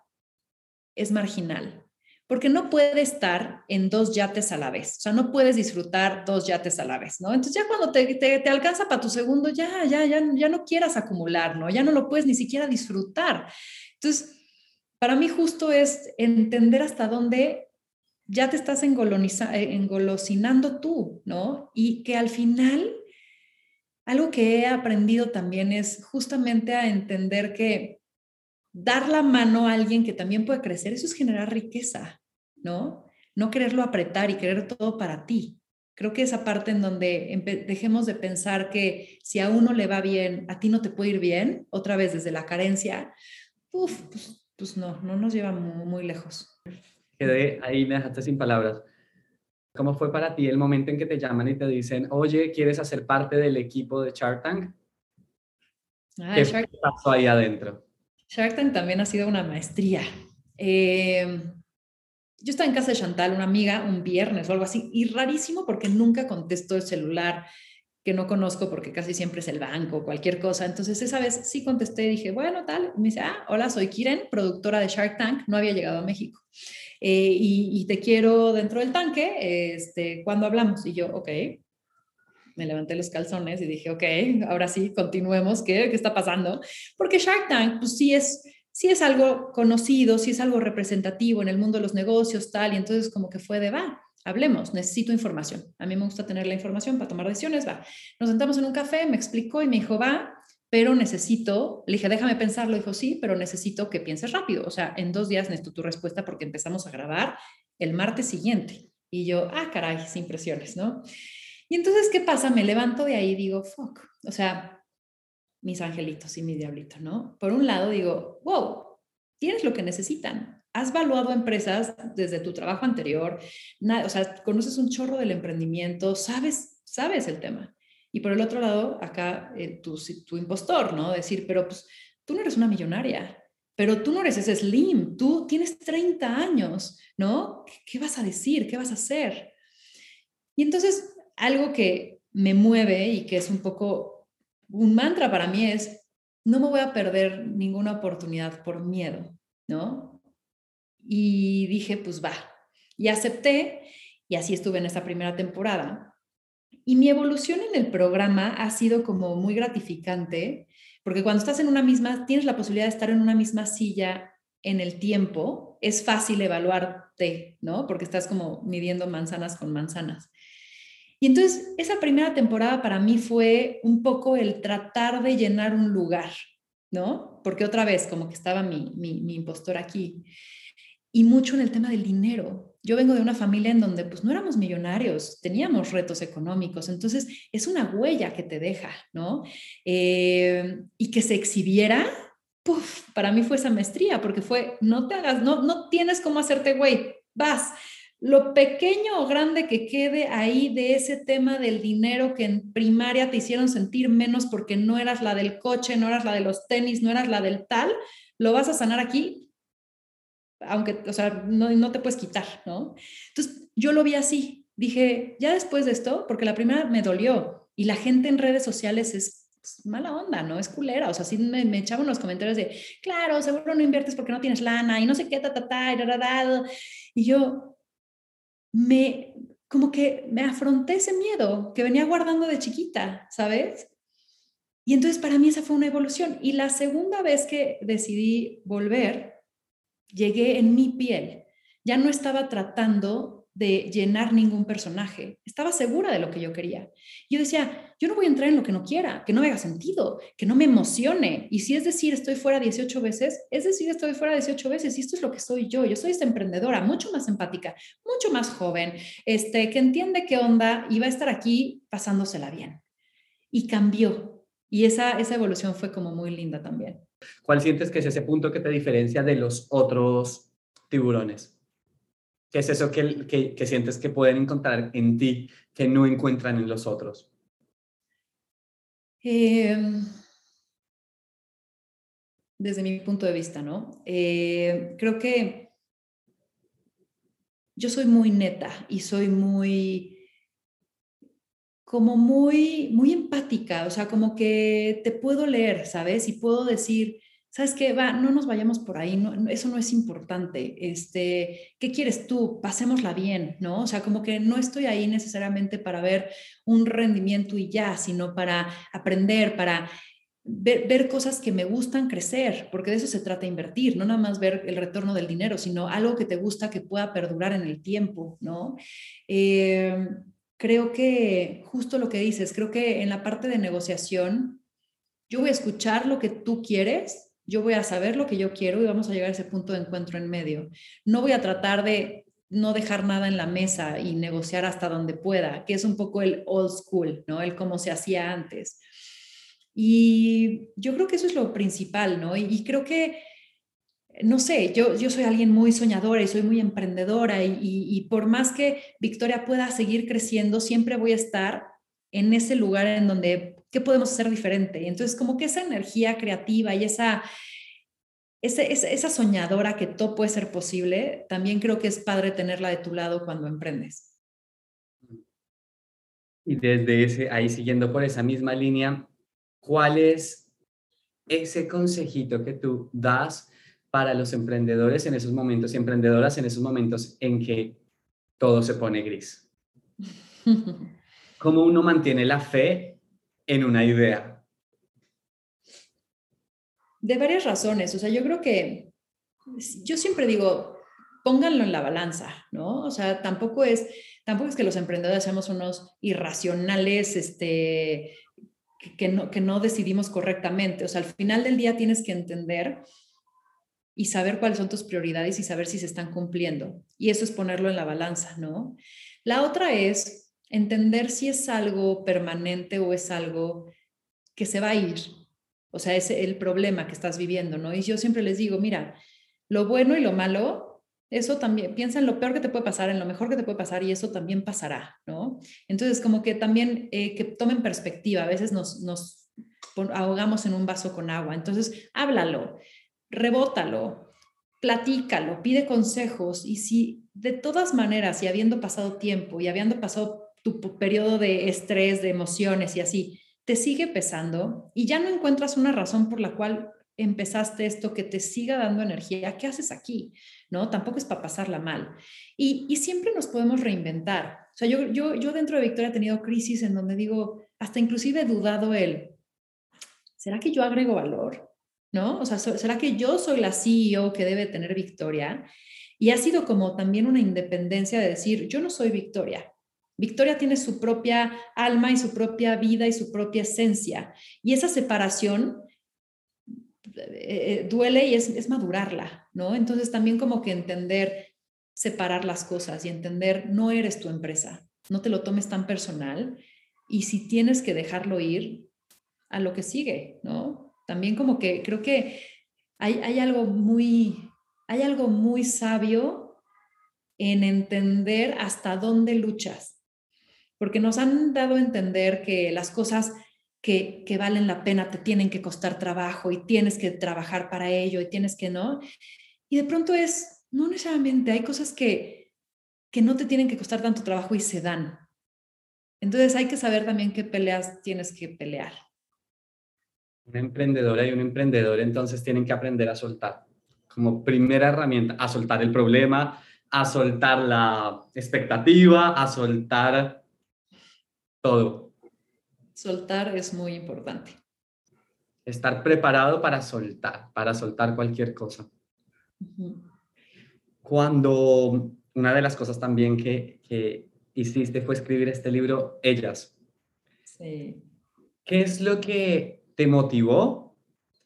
es marginal porque no puede estar en dos yates a la vez, o sea, no puedes disfrutar dos yates a la vez, ¿no? Entonces ya cuando te, te, alcanza para tu segundo, ya, ya, ya, ya no quieras acumular, ¿no? Ya no lo puedes ni siquiera disfrutar. Entonces, para mí justo es entender hasta dónde ya te estás engolosinando tú, ¿no? Y que al final, algo que he aprendido también es justamente a entender que dar la mano a alguien que también puede crecer, eso es generar riqueza, ¿no? No quererlo apretar y querer todo para ti. Creo que esa parte en donde dejemos de pensar que si a uno le va bien, a ti no te puede ir bien, otra vez desde la carencia, uf, pues, pues no, no nos lleva muy, muy lejos. Quedé ahí, me dejaste sin palabras. ¿Cómo fue para ti el momento en que te llaman y te dicen, oye, ¿quieres hacer parte del equipo de Shark Tank? Ah, ¿Qué pasó ahí adentro? Shark Tank también ha sido una maestría. Eh, yo estaba en casa de Chantal, una amiga, un viernes o algo así, y rarísimo porque nunca contesto el celular que no conozco porque casi siempre es el banco o cualquier cosa. Entonces esa vez sí contesté y dije, bueno, tal. me dice, ah, hola, soy Kiren, productora de Shark Tank, no había llegado a México. Eh, y, te quiero dentro del tanque, este, ¿cuándo hablamos? Y yo, ok, me levanté los calzones y dije, ok, ahora sí, continuemos, ¿qué, qué está pasando? Porque Shark Tank, pues sí es, sí es algo conocido, sí es algo representativo en el mundo de los negocios, tal, y entonces como que fue de, va, hablemos, necesito información. A mí me gusta tener la información para tomar decisiones, va. Nos sentamos en un café, me explicó y me dijo, va, pero necesito, le dije, déjame pensarlo, dijo, sí, pero necesito que pienses rápido, o sea, en dos días necesito tu respuesta porque empezamos a grabar el martes siguiente. Y yo, ah, caray, sin presiones, ¿no? Y entonces, ¿qué pasa? Me levanto de ahí y digo, fuck, o sea, mis angelitos y mi diablito, ¿no? Por un lado digo, wow, tienes lo que necesitan. has valuado empresas desde tu trabajo anterior, o sea, conoces un chorro del emprendimiento, sabes, sabes el tema. Y por el otro lado, acá eh, tu, tu impostor, ¿no? Decir, pero pues tú no eres una millonaria, pero tú no eres ese slim, tú tienes 30 años, ¿no? ¿Qué vas a decir? ¿Qué vas a hacer? Y entonces, algo que me mueve y que es un poco un mantra para mí es, no me voy a perder ninguna oportunidad por miedo, ¿no? Y dije, pues va. Y acepté, y así estuve en esta primera temporada. Y mi evolución en el programa ha sido como muy gratificante porque cuando estás en una misma, tienes la posibilidad de estar en una misma silla en el tiempo, es fácil evaluarte, ¿no? Porque estás como midiendo manzanas con manzanas. Y entonces, esa primera temporada para mí fue un poco el tratar de llenar un lugar, ¿no? Porque otra vez, como que estaba mi, mi, impostor aquí. Y mucho en el tema del dinero. Yo vengo de una familia en donde pues no éramos millonarios, teníamos retos económicos, entonces es una huella que te deja, ¿no? Eh, y que se exhibiera, puff, para mí fue esa maestría, porque fue, no te hagas, no, no tienes cómo hacerte güey, vas. Lo pequeño o grande que quede ahí de ese tema del dinero que en primaria te hicieron sentir menos porque no eras la del coche, no eras la de los tenis, no eras la del tal, lo vas a sanar aquí aunque, o sea, no, no te puedes quitar, ¿no? Entonces, yo lo vi así. Dije, ya después de esto, porque la primera me dolió y la gente en redes sociales es mala onda, ¿no? Es culera. O sea, sí me, echaban los comentarios de, claro, seguro no inviertes porque no tienes lana y no sé qué, ta, ta, ta, y yo me, como que me afronté ese miedo que venía guardando de chiquita, ¿sabes? Y entonces para mí esa fue una evolución. Y la segunda vez que decidí volver, llegué en mi piel. Ya no estaba tratando de llenar ningún personaje. Estaba segura de lo que yo quería. Yo decía, yo no voy a entrar en lo que no quiera, que no me haga sentido, que no me emocione. Y si es decir, estoy fuera 18 veces, es decir, estoy fuera 18 veces y esto es lo que soy yo. Yo soy esta emprendedora, mucho más empática, mucho más joven, este, que entiende qué onda y va a estar aquí pasándosela bien. Y cambió. Y esa, esa evolución fue como muy linda también. ¿Cuál sientes que es ese punto que te diferencia de los otros tiburones? ¿Qué es eso que, que, sientes que pueden encontrar en ti que no encuentran en los otros? Em, desde mi punto de vista, ¿no? Eh, creo que yo soy muy neta y soy muy como muy, muy empática, o sea, como que te puedo leer, ¿sabes? Y puedo decir, ¿sabes qué? Va, no nos vayamos por ahí, eso no es importante. Este, ¿qué quieres tú? Pasémosla bien, ¿no? O sea, como que no estoy ahí necesariamente para ver un rendimiento y ya, sino para aprender, para ver, ver, cosas que me gustan crecer, porque de eso se trata invertir, no nada más ver el retorno del dinero, sino algo que te gusta que pueda perdurar en el tiempo, ¿no? Eh, creo que justo lo que dices, creo que en la parte de negociación, yo voy a escuchar lo que tú quieres, yo voy a saber lo que yo quiero y vamos a llegar a ese punto de encuentro en medio. No voy a tratar de no dejar nada en la mesa y negociar hasta donde pueda, que es un poco el old school, ¿no? El cómo se hacía antes. Y yo creo que eso es lo principal, ¿no? Y, creo que no sé, yo, yo soy alguien muy soñadora y soy muy emprendedora y, por más que Victoria pueda seguir creciendo, siempre voy a estar en ese lugar en donde, ¿qué podemos hacer diferente? Entonces, como que esa energía creativa y esa, esa, esa soñadora que todo puede ser posible, también creo que es padre tenerla de tu lado cuando emprendes. Y desde ese, ahí siguiendo por esa misma línea, ¿cuál es ese consejito que tú das? para los emprendedores en esos momentos y emprendedoras en esos momentos en que todo se pone gris? ¿Cómo uno mantiene la fe en una idea? De varias razones. O sea, yo creo que yo siempre digo, pónganlo en la balanza, ¿no? O sea, tampoco es, tampoco es que los emprendedores seamos unos irracionales, este, que no, que no decidimos correctamente. O sea, al final del día tienes que entender y saber cuáles son tus prioridades y saber si se están cumpliendo. Y eso es ponerlo en la balanza, ¿no? La otra es entender si es algo permanente o es algo que se va a ir. O sea, es el problema que estás viviendo, ¿no? Y yo siempre les digo, mira, lo bueno y lo malo eso también, piensa en lo peor que te puede pasar, en lo mejor que te puede pasar y eso también pasará, ¿no? Entonces, como que también eh, que tomen perspectiva, a veces nos, nos ahogamos en un vaso con agua, entonces háblalo, rebótalo, platícalo, pide consejos y si de todas maneras, y habiendo pasado tiempo y habiendo pasado tu periodo de estrés, de emociones y así, te sigue pesando y ya no encuentras una razón por la cual empezaste esto que te siga dando energía, ¿qué haces aquí? ¿No? Tampoco es para pasarla mal. Y, siempre nos podemos reinventar. O sea, yo, yo, yo dentro de Victoria he tenido crisis en donde digo, hasta inclusive he dudado el, ¿será que yo agrego valor? ¿No? O sea, ¿será que yo soy la CEO que debe tener Victoria? Y ha sido como también una independencia de decir, yo no soy Victoria. Victoria tiene su propia alma y su propia vida y su propia esencia. Y esa separación eh, duele y es, madurarla, ¿no? Entonces también como que entender, separar las cosas y entender, no eres tu empresa, no te lo tomes tan personal y si tienes que dejarlo ir, a lo que sigue, ¿no? También como que creo que hay, hay algo muy, hay algo muy sabio en entender hasta dónde luchas, porque nos han dado a entender que las cosas que, valen la pena te tienen que costar trabajo y tienes que trabajar para ello y tienes que, ¿no? Y de pronto es, no necesariamente, hay cosas que, que no te tienen que costar tanto trabajo y se dan. Entonces hay que saber también qué peleas tienes que pelear. Una emprendedora y un emprendedor entonces tienen que aprender a soltar como primera herramienta, a soltar el problema, a soltar la expectativa, a soltar todo soltar es muy importante. Estar preparado para soltar, para soltar cualquier cosa. Cuando una de las cosas también que, que hiciste fue escribir este libro, Ellas. Sí. ¿Qué es lo que te motivó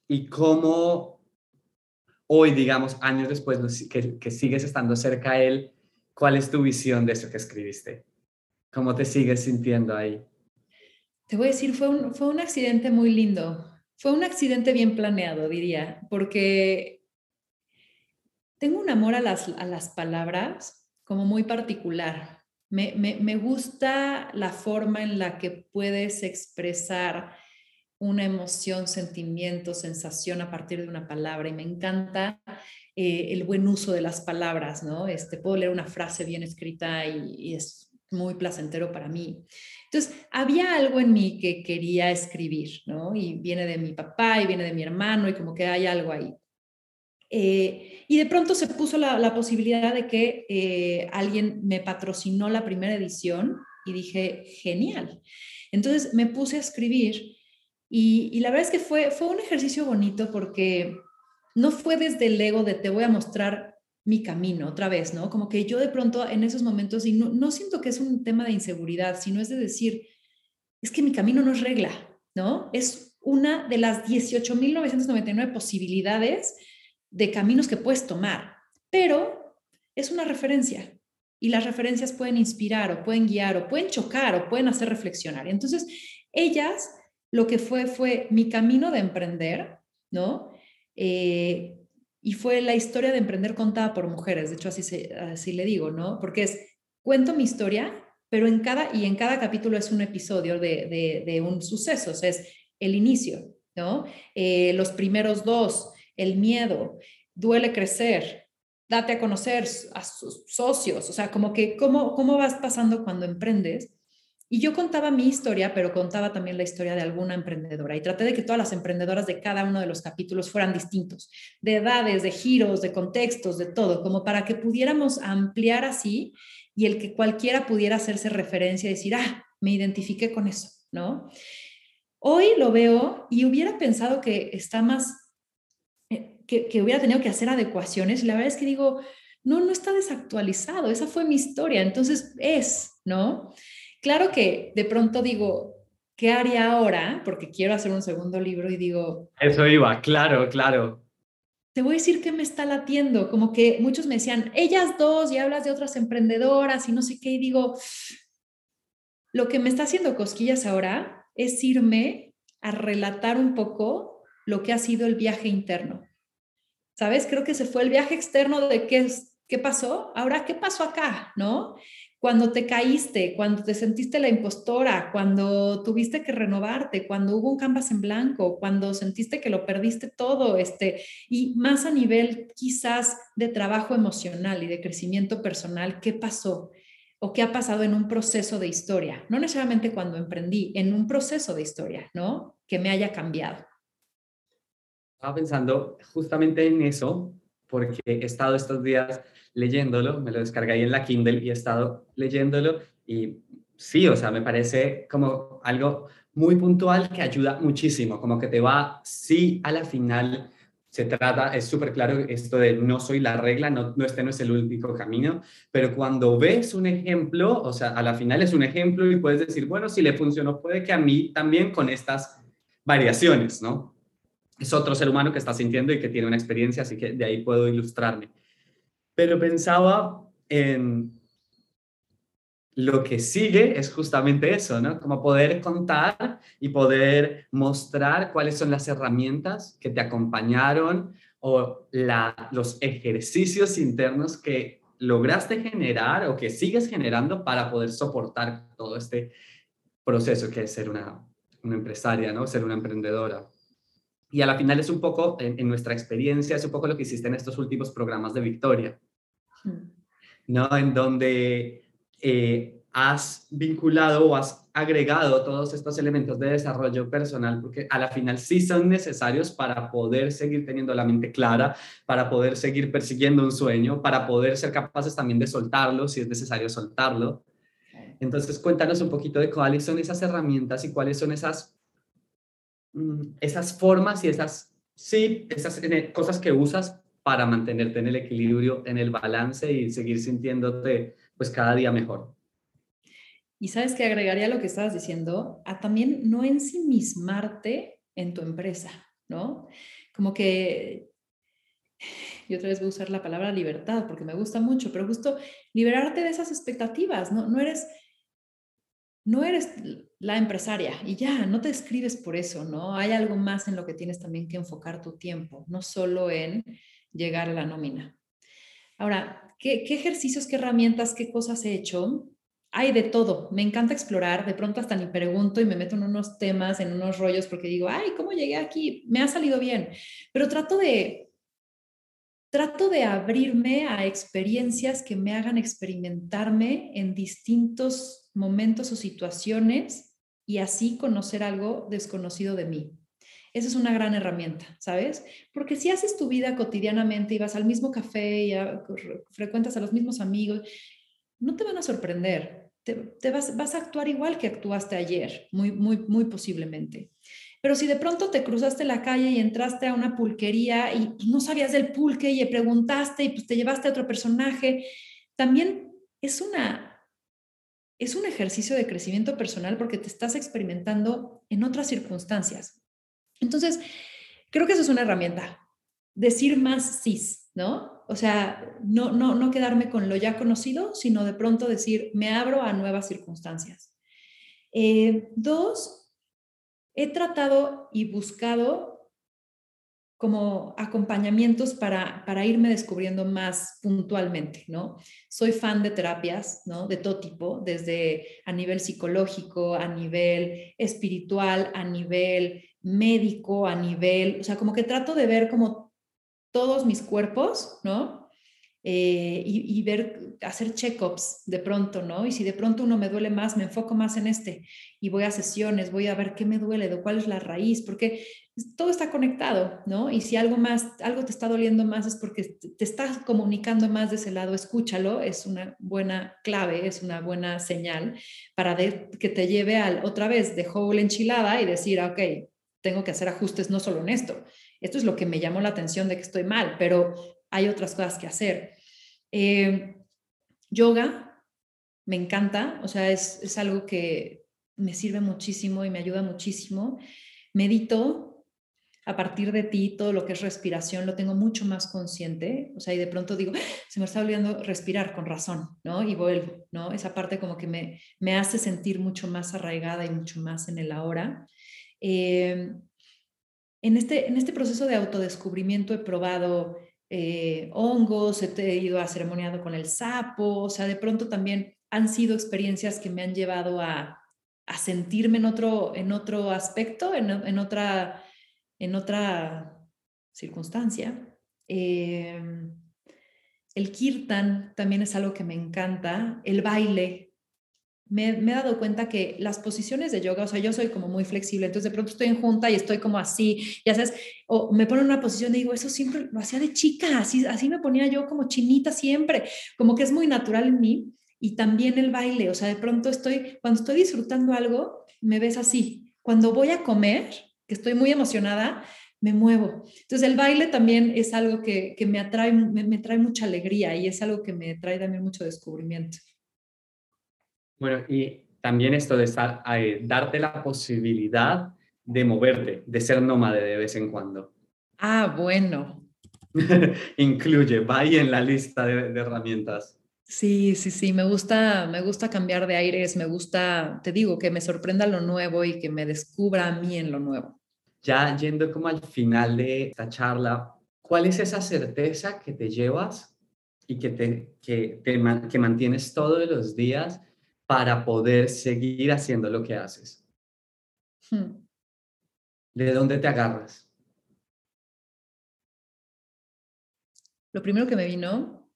y cómo hoy, digamos, años después, que, que sigues estando cerca a él, cuál es tu visión de eso que escribiste? ¿Cómo te sigues sintiendo ahí? Te voy a decir, fue un, fue un accidente muy lindo. Fue un accidente bien planeado, diría, porque tengo un amor a las, a las palabras como muy particular. Me, me, me, gusta la forma en la que puedes expresar una emoción, sentimiento, sensación a partir de una palabra y me encanta eh, el buen uso de las palabras, ¿no? Este, puedo leer una frase bien escrita y, y es muy placentero para mí. Entonces, había algo en mí que quería escribir, ¿no? Y viene de mi papá y viene de mi hermano y como que hay algo ahí. Eh, y de pronto se puso la, posibilidad de que eh, alguien me patrocinó la primera edición y dije, genial. Entonces me puse a escribir y, y, la verdad es que fue, fue un ejercicio bonito porque no fue desde el ego de te voy a mostrar mi camino otra vez, ¿no? Como que yo de pronto en esos momentos, y no, siento que es un tema de inseguridad, sino es de decir, es que mi camino no es regla, ¿no? Es una de las 18.999 posibilidades de caminos que puedes tomar, pero es una referencia y las referencias pueden inspirar o pueden guiar o pueden chocar o pueden hacer reflexionar. Entonces, ellas, lo que fue fue mi camino de emprender, ¿no? Eh, y fue la historia de emprender contada por mujeres, de hecho así, se, así le digo, ¿no? Porque es, cuento mi historia, pero en cada, y en cada capítulo es un episodio de, de, un suceso, o sea, es el inicio, ¿no? Eh, los primeros dos, el miedo, duele crecer, date a conocer a sus socios, o sea, como que cómo, cómo vas pasando cuando emprendes y yo contaba mi historia, pero contaba también la historia de alguna emprendedora y traté de que todas las emprendedoras de cada uno de los capítulos fueran distintos, de edades, de giros, de contextos, de todo, como para que pudiéramos ampliar así y el que cualquiera pudiera hacerse referencia y decir, ah, me identifiqué con eso, ¿no? Hoy lo veo y hubiera pensado que está más, eh, que, que hubiera tenido que hacer adecuaciones y la verdad es que digo, no, no está desactualizado, esa fue mi historia, entonces es, ¿no? Claro que de pronto digo, ¿qué haría ahora? Porque quiero hacer un segundo libro y digo... Eso iba, claro, claro. Te voy a decir que me está latiendo, como que muchos me decían, ellas dos, y hablas de otras emprendedoras y no sé qué, y digo, lo que me está haciendo cosquillas ahora es irme a relatar un poco lo que ha sido el viaje interno. ¿Sabes? Creo que se fue el viaje externo de qué es ¿qué pasó? Ahora, ¿qué pasó acá? ¿No? Cuando te caíste, cuando te sentiste la impostora, cuando tuviste que renovarte, cuando hubo un canvas en blanco, cuando sentiste que lo perdiste todo, este, y más a nivel quizás de trabajo emocional y de crecimiento personal, ¿qué pasó? o qué ha pasado en un proceso de historia, no necesariamente cuando emprendí, en un proceso de historia, ¿no? Que me haya cambiado. Estaba pensando justamente en eso, porque he estado estos días leyéndolo, me lo descargué ahí en la Kindle y he estado leyéndolo y sí, o sea, me parece como algo muy puntual que ayuda muchísimo, como que te va, sí, a la final se trata, es súper claro esto de no soy la regla, no, no, este no es el único camino, pero cuando ves un ejemplo, o sea, a la final es un ejemplo y puedes decir, bueno, si le funcionó, puede que a mí también con estas variaciones, ¿no? Es otro ser humano que está sintiendo y que tiene una experiencia, así que de ahí puedo ilustrarme. Pero pensaba en lo que sigue es justamente eso, ¿no? Como poder contar y poder mostrar cuáles son las herramientas que te acompañaron o los ejercicios internos que lograste generar o que sigues generando para poder soportar todo este proceso que es ser una, empresaria, ¿no? Ser una emprendedora. Y a la final es un poco, en, nuestra experiencia, es un poco lo que hiciste en estos últimos programas de Victoria, hmm. ¿no? En donde eh, has vinculado o has agregado todos estos elementos de desarrollo personal, porque a la final sí son necesarios para poder seguir teniendo la mente clara, para poder seguir persiguiendo un sueño, para poder ser capaces también de soltarlo si es necesario soltarlo. Entonces, cuéntanos un poquito de cuáles son esas herramientas y cuáles son esas, mm, esas formas y esas, sí, esas eh, cosas que usas para mantenerte en el equilibrio, en el balance y seguir sintiéndote pues cada día mejor. Y sabes que agregaría lo que estabas diciendo, a también no ensimismarte en tu empresa, ¿no? Como que, yo otra vez voy a usar la palabra libertad porque me gusta mucho, pero justo liberarte de esas expectativas, ¿no? No eres, no eres la empresaria y ya, no te escribes por eso, ¿no? Hay algo más en lo que tienes también que enfocar tu tiempo, no solo en llegar a la nómina. Ahora, ¿Qué, ejercicios, qué herramientas, qué cosas he hecho? Hay de todo, me encanta explorar, de pronto hasta ni pregunto y me meto en unos temas, en unos rollos porque digo, ay, ¿cómo llegué aquí? Me ha salido bien, pero trato de, trato de abrirme a experiencias que me hagan experimentarme en distintos momentos o situaciones y así conocer algo desconocido de mí. Esa es una gran herramienta, ¿sabes? Porque si haces tu vida cotidianamente y vas al mismo café y frecuentas a los mismos amigos, no te van a sorprender. Te, vas, vas, a actuar igual que actuaste ayer, muy, muy, muy posiblemente. Pero si de pronto te cruzaste la calle y entraste a una pulquería y, y no sabías del pulque y preguntaste y pues te llevaste a otro personaje, también es una es un ejercicio de crecimiento personal porque te estás experimentando en otras circunstancias. Entonces, creo que eso es una herramienta. Decir más cis, ¿no? O sea, no, no, no quedarme con lo ya conocido, sino de pronto decir, me abro a nuevas circunstancias. Eh, dos, he tratado y buscado como acompañamientos para, para irme descubriendo más puntualmente, ¿no? Soy fan de terapias, ¿no? De todo tipo, desde a nivel psicológico, a nivel espiritual, a nivel médico, a nivel, o sea, como que trato de ver como todos mis cuerpos, ¿no? Eh, y, ver, hacer check-ups de pronto, ¿no? Y si de pronto uno me duele más, me enfoco más en este y voy a sesiones, voy a ver qué me duele, de cuál es la raíz, porque todo está conectado, ¿no? Y si algo más, algo te está doliendo más es porque te estás comunicando más de ese lado, escúchalo, es una buena clave, es una buena señal para que te lleve al otra vez de whole enchilada y decir, ah, ok, tengo que hacer ajustes no solo en esto. Esto es lo que me llamó la atención de que estoy mal, pero hay otras cosas que hacer. Eh, yoga, me encanta, o sea, es, es algo que me sirve muchísimo y me ayuda muchísimo. Medito, a partir de ti todo lo que es respiración lo tengo mucho más consciente, o sea, y de pronto digo, ¡Ah! se me está olvidando respirar con razón, ¿no? Y vuelvo, ¿no? Esa parte como que me, me hace sentir mucho más arraigada y mucho más en el ahora. Eh, en, este, en este proceso de autodescubrimiento he probado eh, hongos, he ido a ceremoniado con el sapo, o sea, de pronto también han sido experiencias que me han llevado a, a sentirme en otro, en otro aspecto, en, en otra, en otra circunstancia. Em, el kirtan también es algo que me encanta, el baile. Me, me, he dado cuenta que las posiciones de yoga, o sea, yo soy como muy flexible, entonces de pronto estoy en junta y estoy como así, ya sabes, o me pongo en una posición y digo, eso siempre lo hacía de chica, así, así me ponía yo como chinita siempre, como que es muy natural en mí y también el baile, o sea, de pronto estoy, cuando estoy disfrutando algo, me ves así. Cuando voy a comer, que estoy muy emocionada, me muevo. Entonces el baile también es algo que, me atrae, me, trae mucha alegría y es algo que me trae también mucho descubrimiento. Bueno, y también esto de estar, eh, darte la posibilidad de moverte, de ser nómade de vez en cuando. Ah, bueno. Incluye, va ahí en la lista de herramientas. Sí, sí, sí, me gusta, me gusta cambiar de aires, me gusta, te digo, que me sorprenda lo nuevo y que me descubra a mí en lo nuevo. Ya yendo como al final de esta charla, ¿cuál es esa certeza que te llevas y que, te, que, que mantienes todos los días para poder seguir haciendo lo que haces? Hmm. ¿De dónde te agarras? Lo primero que me vino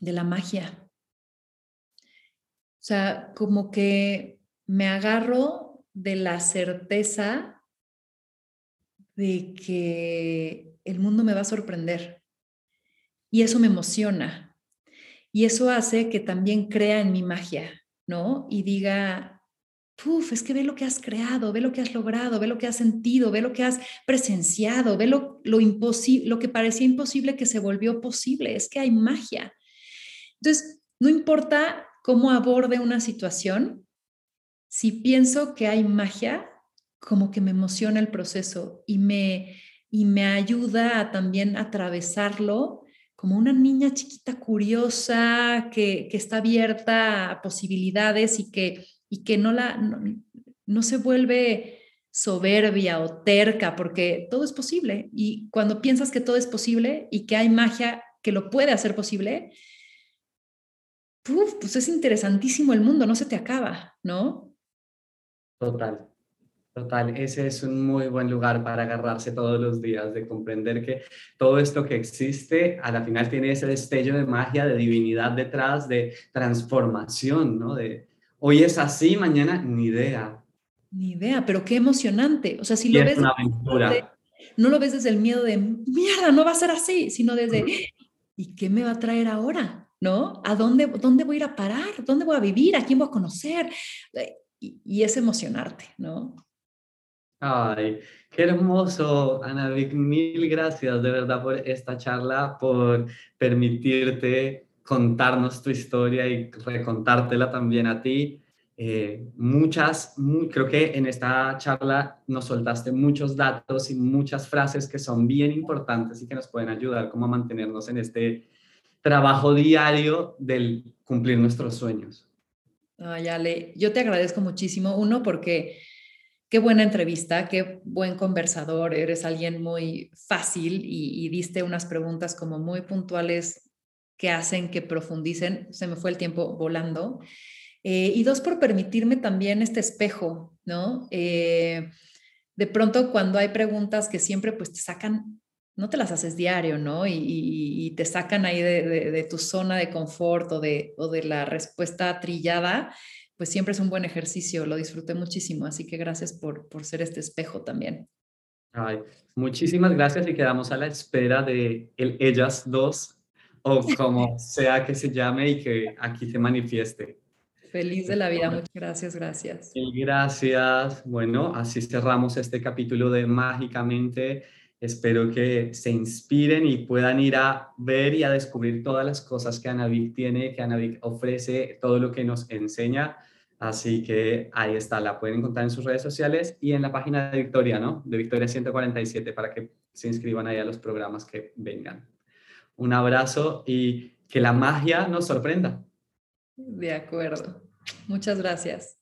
de la magia. O sea, como que me agarro de la certeza de que el mundo me va a sorprender. Y eso me emociona. Y eso hace que también crea en mi magia, ¿no? Y diga, Puf, es que ve lo que has creado, ve lo que has logrado, ve lo que has sentido, ve lo que has presenciado, ve lo, lo, lo que parecía imposible que se volvió posible. Es que hay magia. Entonces, no importa cómo aborde una situación, si pienso que hay magia, como que me emociona el proceso y me, y me ayuda a también atravesarlo como una niña chiquita curiosa que, está abierta a posibilidades y que, y que no, la, no se vuelve soberbia o terca, porque todo es posible. Y cuando piensas que todo es posible y que hay magia que lo puede hacer posible, pues es interesantísimo el mundo, no se te acaba, ¿no? Total, total. Ese es un muy buen lugar para agarrarse todos los días, de comprender que todo esto que existe, a la final tiene ese destello de magia, de divinidad detrás, de transformación, ¿no? De hoy es así, mañana ni idea. Ni idea, pero qué emocionante. O sea, si lo ves... Una aventura. no lo ves desde el miedo de, mierda, no va a ser así, sino desde, ¿y qué me va a traer ahora? ¿no? ¿A dónde, dónde voy a ir a parar? ¿Dónde voy a vivir? ¿A quién voy a conocer? Eh, y, es emocionarte, ¿no? Ay, qué hermoso, Ana Vic. Mil gracias de verdad por esta charla, por permitirte contarnos tu historia y recontártela también a ti. Eh, muchas, creo que en esta charla nos soltaste muchos datos y muchas frases que son bien importantes y que nos pueden ayudar como a mantenernos en este trabajo diario del cumplir nuestros sueños. Ay, Ale, yo te agradezco muchísimo. Uno, porque qué buena entrevista, qué buen conversador, eres alguien muy fácil y, diste unas preguntas como muy puntuales que hacen que profundicen. Se me fue el tiempo volando. Eh, y dos, por permitirme también este espejo, ¿no? Eh, de pronto cuando hay preguntas que siempre pues te sacan no te las haces diario, ¿no? Y, te sacan ahí de, tu zona de confort o de, o de la respuesta trillada, pues siempre es un buen ejercicio, lo disfruté muchísimo, así que gracias por, por ser este espejo también. Ay, muchísimas gracias y quedamos a la espera de el Ellas dos o como sea que se llame y que aquí se manifieste. Feliz de la vida, muchas gracias, gracias. Gracias. Bueno, así cerramos este capítulo de Mágicamente. Espero que se inspiren y puedan ir a ver y a descubrir todas las cosas que Anavic tiene, que Anavic ofrece, todo lo que nos enseña. Así que ahí está, la pueden encontrar en sus redes sociales y en la página de Victoria, ¿no? De Victoria 147 para que se inscriban ahí a los programas que vengan. Un abrazo y que la magia nos sorprenda. De acuerdo. Muchas gracias.